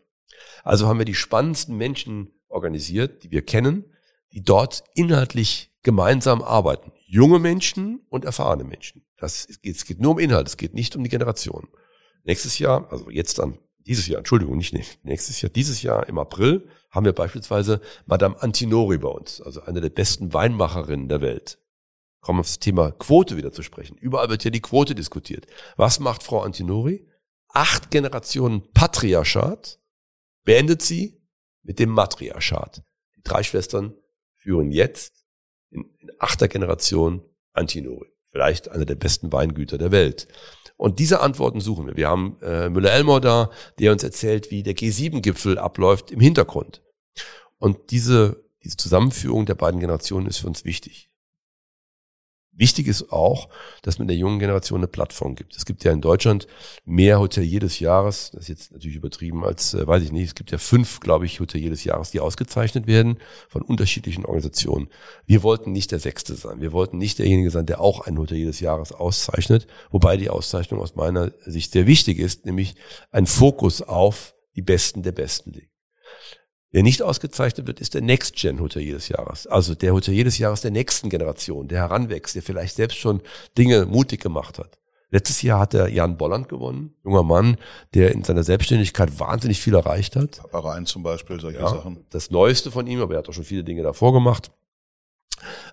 Also haben wir die spannendsten Menschen organisiert, die wir kennen, die dort inhaltlich gemeinsam arbeiten. Junge Menschen und erfahrene Menschen. Das, es, geht, es geht nur um Inhalt, es geht nicht um die Generation. Nächstes Jahr, also jetzt dann, dieses Jahr, Entschuldigung, nicht nächstes Jahr, dieses Jahr im April haben wir beispielsweise Madame Antinori bei uns, also eine der besten Weinmacherinnen der Welt. Kommen wir auf das Thema Quote wieder zu sprechen. Überall wird ja die Quote diskutiert. Was macht Frau Antinori? Acht Generationen Patriarchat beendet sie mit dem Matriarchat. Die drei Schwestern führen jetzt in, in achter Generation Antinori. Vielleicht einer der besten Weingüter der Welt. Und diese Antworten suchen wir. Wir haben äh, Müller-Elmor da, der uns erzählt, wie der G7-Gipfel abläuft im Hintergrund. Und diese, diese Zusammenführung der beiden Generationen ist für uns wichtig. Wichtig ist auch, dass man der jungen Generation eine Plattform gibt. Es gibt ja in Deutschland mehr Hotelier des Jahres. Das ist jetzt natürlich übertrieben als, äh, weiß ich nicht. Es gibt ja fünf, glaube ich, Hotelier des Jahres, die ausgezeichnet werden von unterschiedlichen Organisationen. Wir wollten nicht der Sechste sein. Wir wollten nicht derjenige sein, der auch ein Hotelier des Jahres auszeichnet. Wobei die Auszeichnung aus meiner Sicht sehr wichtig ist, nämlich ein Fokus auf die Besten der Besten liegt. Wer nicht ausgezeichnet wird, ist der Next-Gen-Hotelier des Jahres. Also der Hotelier des Jahres der nächsten Generation, der heranwächst, der vielleicht selbst schon Dinge mutig gemacht hat. Letztes Jahr hat er Jan Bolland gewonnen, junger Mann, der in seiner Selbstständigkeit wahnsinnig viel erreicht hat. Paparein zum Beispiel, solche Ja, Sachen. das Neueste von ihm, aber er hat auch schon viele Dinge davor gemacht.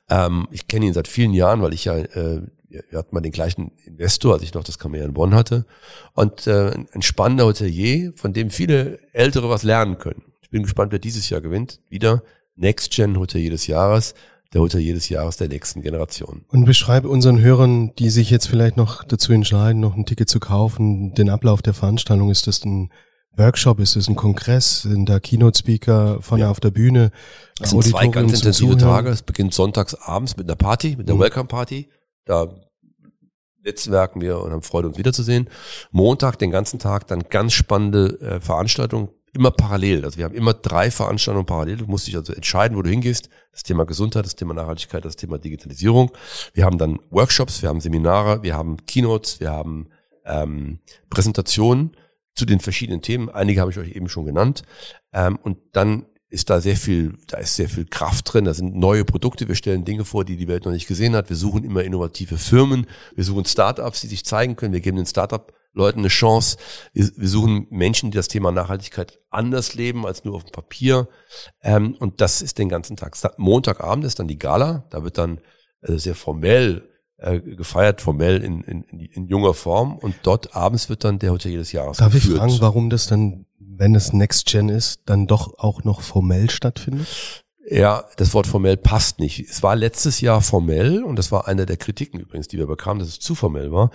Ähm, ich kenne ihn seit vielen Jahren, weil ich ja, äh, wir hatten mal den gleichen Investor, als ich noch das Kammer in Bonn hatte. Und äh, ein spannender Hotelier, von dem viele Ältere was lernen können. Ich bin gespannt, wer dieses Jahr gewinnt. Wieder Next Gen Hotelier des Jahres, der Hotelier des Jahres der nächsten Generation. Und beschreibe unseren Hörern, die sich jetzt vielleicht noch dazu entscheiden, noch ein Ticket zu kaufen, den Ablauf der Veranstaltung. Ist das ein Workshop? Ist es ein Kongress? Sind da Keynote-Speaker vorne Ja. auf der Bühne? Es sind zwei ganz intensive? Tage. Es beginnt sonntags abends mit einer Party, mit einer Mhm. Welcome Party. Da netzwerken wir und haben Freude, uns wiederzusehen. Montag, den ganzen Tag, dann ganz spannende äh, Veranstaltungen, immer parallel. Also wir haben immer drei Veranstaltungen parallel. Du musst dich also entscheiden, wo du hingehst. Das Thema Gesundheit, das Thema Nachhaltigkeit, das Thema Digitalisierung. Wir haben dann Workshops, wir haben Seminare, wir haben Keynotes, wir haben ähm, Präsentationen zu den verschiedenen Themen. Einige habe ich euch eben schon genannt. Ähm, und dann ist da sehr viel, da ist sehr viel Kraft drin. Da sind neue Produkte. Wir stellen Dinge vor, die die Welt noch nicht gesehen hat. Wir suchen immer innovative Firmen. Wir suchen Startups, die sich zeigen können. Wir geben den Startup-Leuten eine Chance. Wir, wir suchen Menschen, die das Thema Nachhaltigkeit anders leben als nur auf dem Papier. Ähm, und das ist den ganzen Tag. Montagabend ist dann die Gala. Da wird dann äh, sehr formell äh, gefeiert, formell in, in, in, junger Form. Und dort abends wird dann der Hotelier des Jahres Darf ich geführt. fragen, warum das dann, wenn es Next Gen ist, dann doch auch noch formell stattfindet? Ja, das Wort formell passt nicht. Es war letztes Jahr formell und das war eine der Kritiken übrigens, die wir bekamen, dass es zu formell war.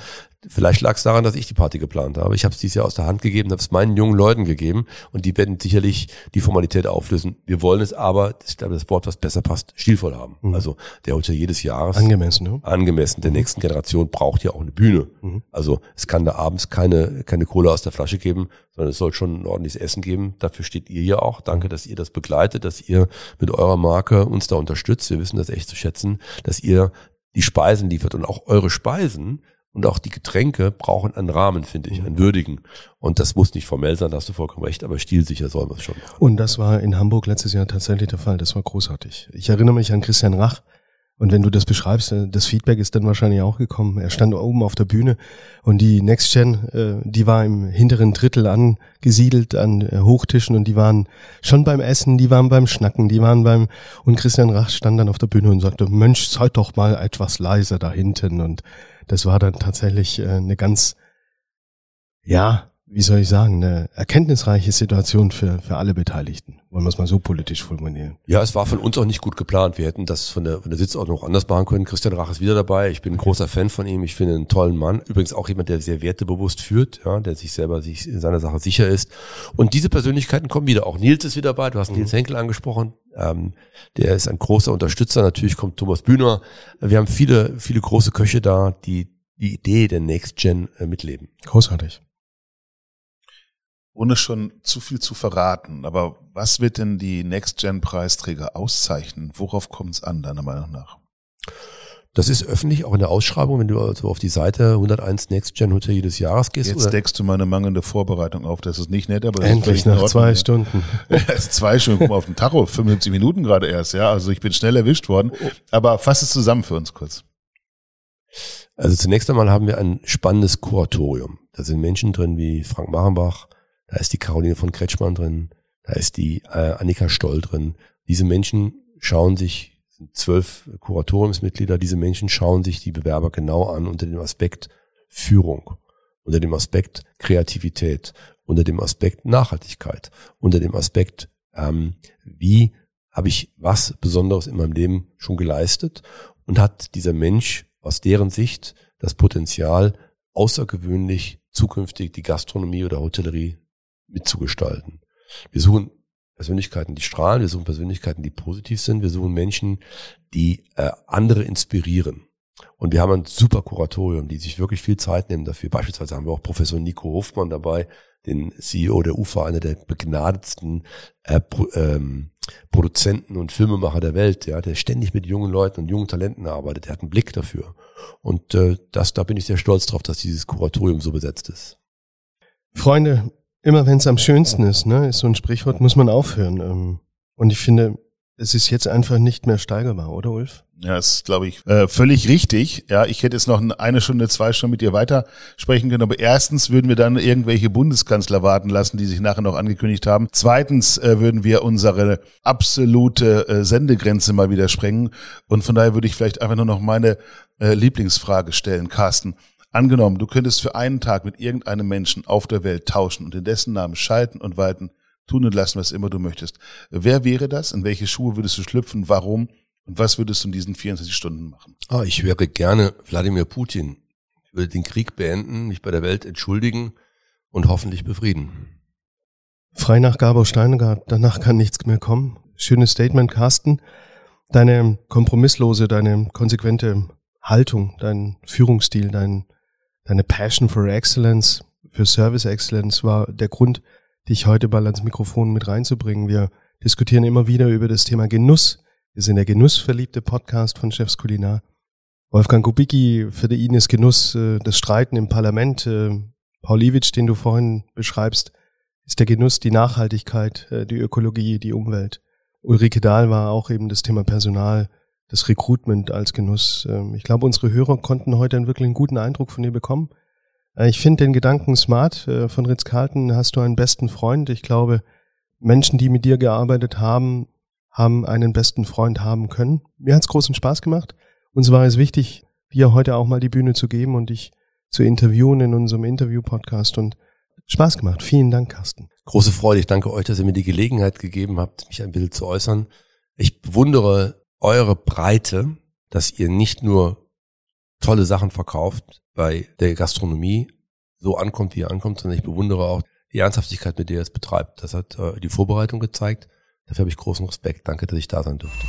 Vielleicht lag es daran, dass ich die Party geplant habe. Ich habe es dieses Jahr aus der Hand gegeben, habe es meinen jungen Leuten gegeben und die werden sicherlich die Formalität auflösen. Wir wollen es aber, ich glaube, das Wort, was besser passt, stilvoll haben. Mhm. Also der Hotelier des Jahres Angemessen, ne? angemessen der nächsten Generation braucht ja auch eine Bühne. Mhm. Also es kann da abends keine, keine Kohle aus der Flasche geben, sondern es soll schon ein ordentliches Essen geben. Dafür steht ihr hier auch. Danke, dass ihr das begleitet, dass ihr mit eurer Marke uns da unterstützt. Wir wissen das echt zu schätzen, dass ihr die Speisen liefert und auch eure Speisen und auch die Getränke brauchen einen Rahmen, finde ich, einen würdigen. Und das muss nicht formell sein, da hast du vollkommen recht, aber stilsicher soll man es schon machen. Und das war in Hamburg letztes Jahr tatsächlich der Fall. Das war großartig. Ich erinnere mich an Christian Rach. Und wenn du das beschreibst, äh, das Feedback ist dann wahrscheinlich auch gekommen. Er stand oben auf der Bühne und die Next Gen, äh, die war im hinteren Drittel angesiedelt an äh, Hochtischen und die waren schon beim Essen, die waren beim Schnacken, die waren beim und Christian Rach stand dann auf der Bühne und sagte, Mensch, seid doch mal etwas leiser da hinten und das war dann tatsächlich äh, eine ganz ja, wie soll ich sagen, eine erkenntnisreiche Situation für, für alle Beteiligten. Wollen wir es mal so politisch formulieren. Ja, es war von uns auch nicht gut geplant. Wir hätten das von der, von der Sitzordnung auch anders machen können. Christian Rach ist wieder dabei. Ich bin ein großer Fan von ihm. Ich finde einen tollen Mann. Übrigens auch jemand, der sehr wertebewusst führt, ja, der sich selber sich in seiner Sache sicher ist. Und diese Persönlichkeiten kommen wieder. Auch Nils ist wieder dabei. Du hast mhm. Nils Henkel angesprochen. Ähm, der ist ein großer Unterstützer. Natürlich kommt Thomas Bühner. Wir haben viele, viele große Köche da, die die Idee der Next Gen äh, mitleben. Großartig ohne schon zu viel zu verraten, aber was wird denn die Next-Gen-Preisträger auszeichnen? Worauf kommt es an, deiner Meinung nach? Das ist öffentlich, auch in der Ausschreibung, wenn du also auf die Seite 101 Next Gen Hotel jedes Jahres gehst. Jetzt oder? deckst du meine mangelnde Vorbereitung auf. Das ist nicht nett, aber das Endlich ist nach zwei Stunden. ist zwei Stunden, guck mal auf den Tacho, 75 Minuten gerade erst, ja. Also ich bin schnell erwischt worden. Aber fass es zusammen für uns kurz. Also zunächst einmal haben wir ein spannendes Kuratorium. Da sind Menschen drin wie Frank Machenbach, da ist die Caroline von Kretschmann drin, da ist die äh, Annika Stoll drin. Diese Menschen schauen sich, zwölf Kuratoriumsmitglieder, diese Menschen schauen sich die Bewerber genau an unter dem Aspekt Führung, unter dem Aspekt Kreativität, unter dem Aspekt Nachhaltigkeit, unter dem Aspekt, ähm, wie habe ich was Besonderes in meinem Leben schon geleistet und hat dieser Mensch aus deren Sicht das Potenzial, außergewöhnlich zukünftig die Gastronomie oder Hotellerie mitzugestalten. Wir suchen Persönlichkeiten, die strahlen, wir suchen Persönlichkeiten, die positiv sind, wir suchen Menschen, die äh, andere inspirieren. Und wir haben ein super Kuratorium, die sich wirklich viel Zeit nehmen dafür. Beispielsweise haben wir auch Professor Nico Hofmann dabei, den CEO der UFA, einer der begnadetsten äh, Pro, ähm, Produzenten und Filmemacher der Welt, ja, der ständig mit jungen Leuten und jungen Talenten arbeitet. Der hat einen Blick dafür. Und äh, das, da bin ich sehr stolz drauf, dass dieses Kuratorium so besetzt ist. Freunde, immer wenn es am schönsten ist, ne, ist so ein Sprichwort, muss man aufhören. Ähm, und ich finde, es ist jetzt einfach nicht mehr steigerbar, oder Ulf? Ja, ist, glaube ich, äh, völlig richtig. Ja, ich hätte jetzt noch eine Stunde, zwei Stunden mit dir weiter sprechen können. Aber erstens würden wir dann irgendwelche Bundeskanzler warten lassen, die sich nachher noch angekündigt haben. Zweitens äh, würden wir unsere absolute äh, Sendegrenze mal wieder sprengen. Und von daher würde ich vielleicht einfach nur noch meine äh, Lieblingsfrage stellen, Carsten. Angenommen, du könntest für einen Tag mit irgendeinem Menschen auf der Welt tauschen und in dessen Namen schalten und walten, tun und lassen, was immer du möchtest. Wer wäre das? In welche Schuhe würdest du schlüpfen? Warum? Und was würdest du in diesen 24 Stunden machen? Ah, ich wäre gerne Wladimir Putin. Ich würde den Krieg beenden, mich bei der Welt entschuldigen und hoffentlich befrieden. Frei nach Gabor Steingart, danach kann nichts mehr kommen. Schönes Statement, Carsten. Deine kompromisslose, deine konsequente Haltung, dein Führungsstil, dein deine Passion for Excellence, für Service Excellence war der Grund, dich heute mal ans Mikrofon mit reinzubringen. Wir diskutieren immer wieder über das Thema Genuss. Wir sind der genussverliebte Podcast von Chefs Kulinar. Wolfgang Kubicki, für ihn ist Genuss äh, das Streiten im Parlament. Äh, Paul Iwitsch, den du vorhin beschreibst, ist der Genuss die Nachhaltigkeit, äh, die Ökologie, die Umwelt. Ulrike Dahl war auch eben das Thema Personal das Recruitment als Genuss. Ähm, ich glaube, unsere Hörer konnten heute einen wirklich guten Eindruck von dir bekommen. Äh, ich finde den Gedanken smart. Äh, von Ritz Carlton hast du einen besten Freund. Ich glaube, Menschen, die mit dir gearbeitet haben, haben einen besten Freund haben können. Mir hat's großen Spaß gemacht. Uns war es wichtig, dir heute auch mal die Bühne zu geben und dich zu interviewen in unserem Interview-Podcast und Spaß gemacht. Vielen Dank, Carsten. Große Freude. Ich danke euch, dass ihr mir die Gelegenheit gegeben habt, mich ein bisschen zu äußern. Ich bewundere eure Breite, dass ihr nicht nur tolle Sachen verkauft bei der Gastronomie, so ankommt, wie ihr ankommt, sondern ich bewundere auch die Ernsthaftigkeit, mit der ihr es betreibt. Das hat äh, die Vorbereitung gezeigt. Dafür habe ich großen Respekt. Danke, dass ich da sein durfte.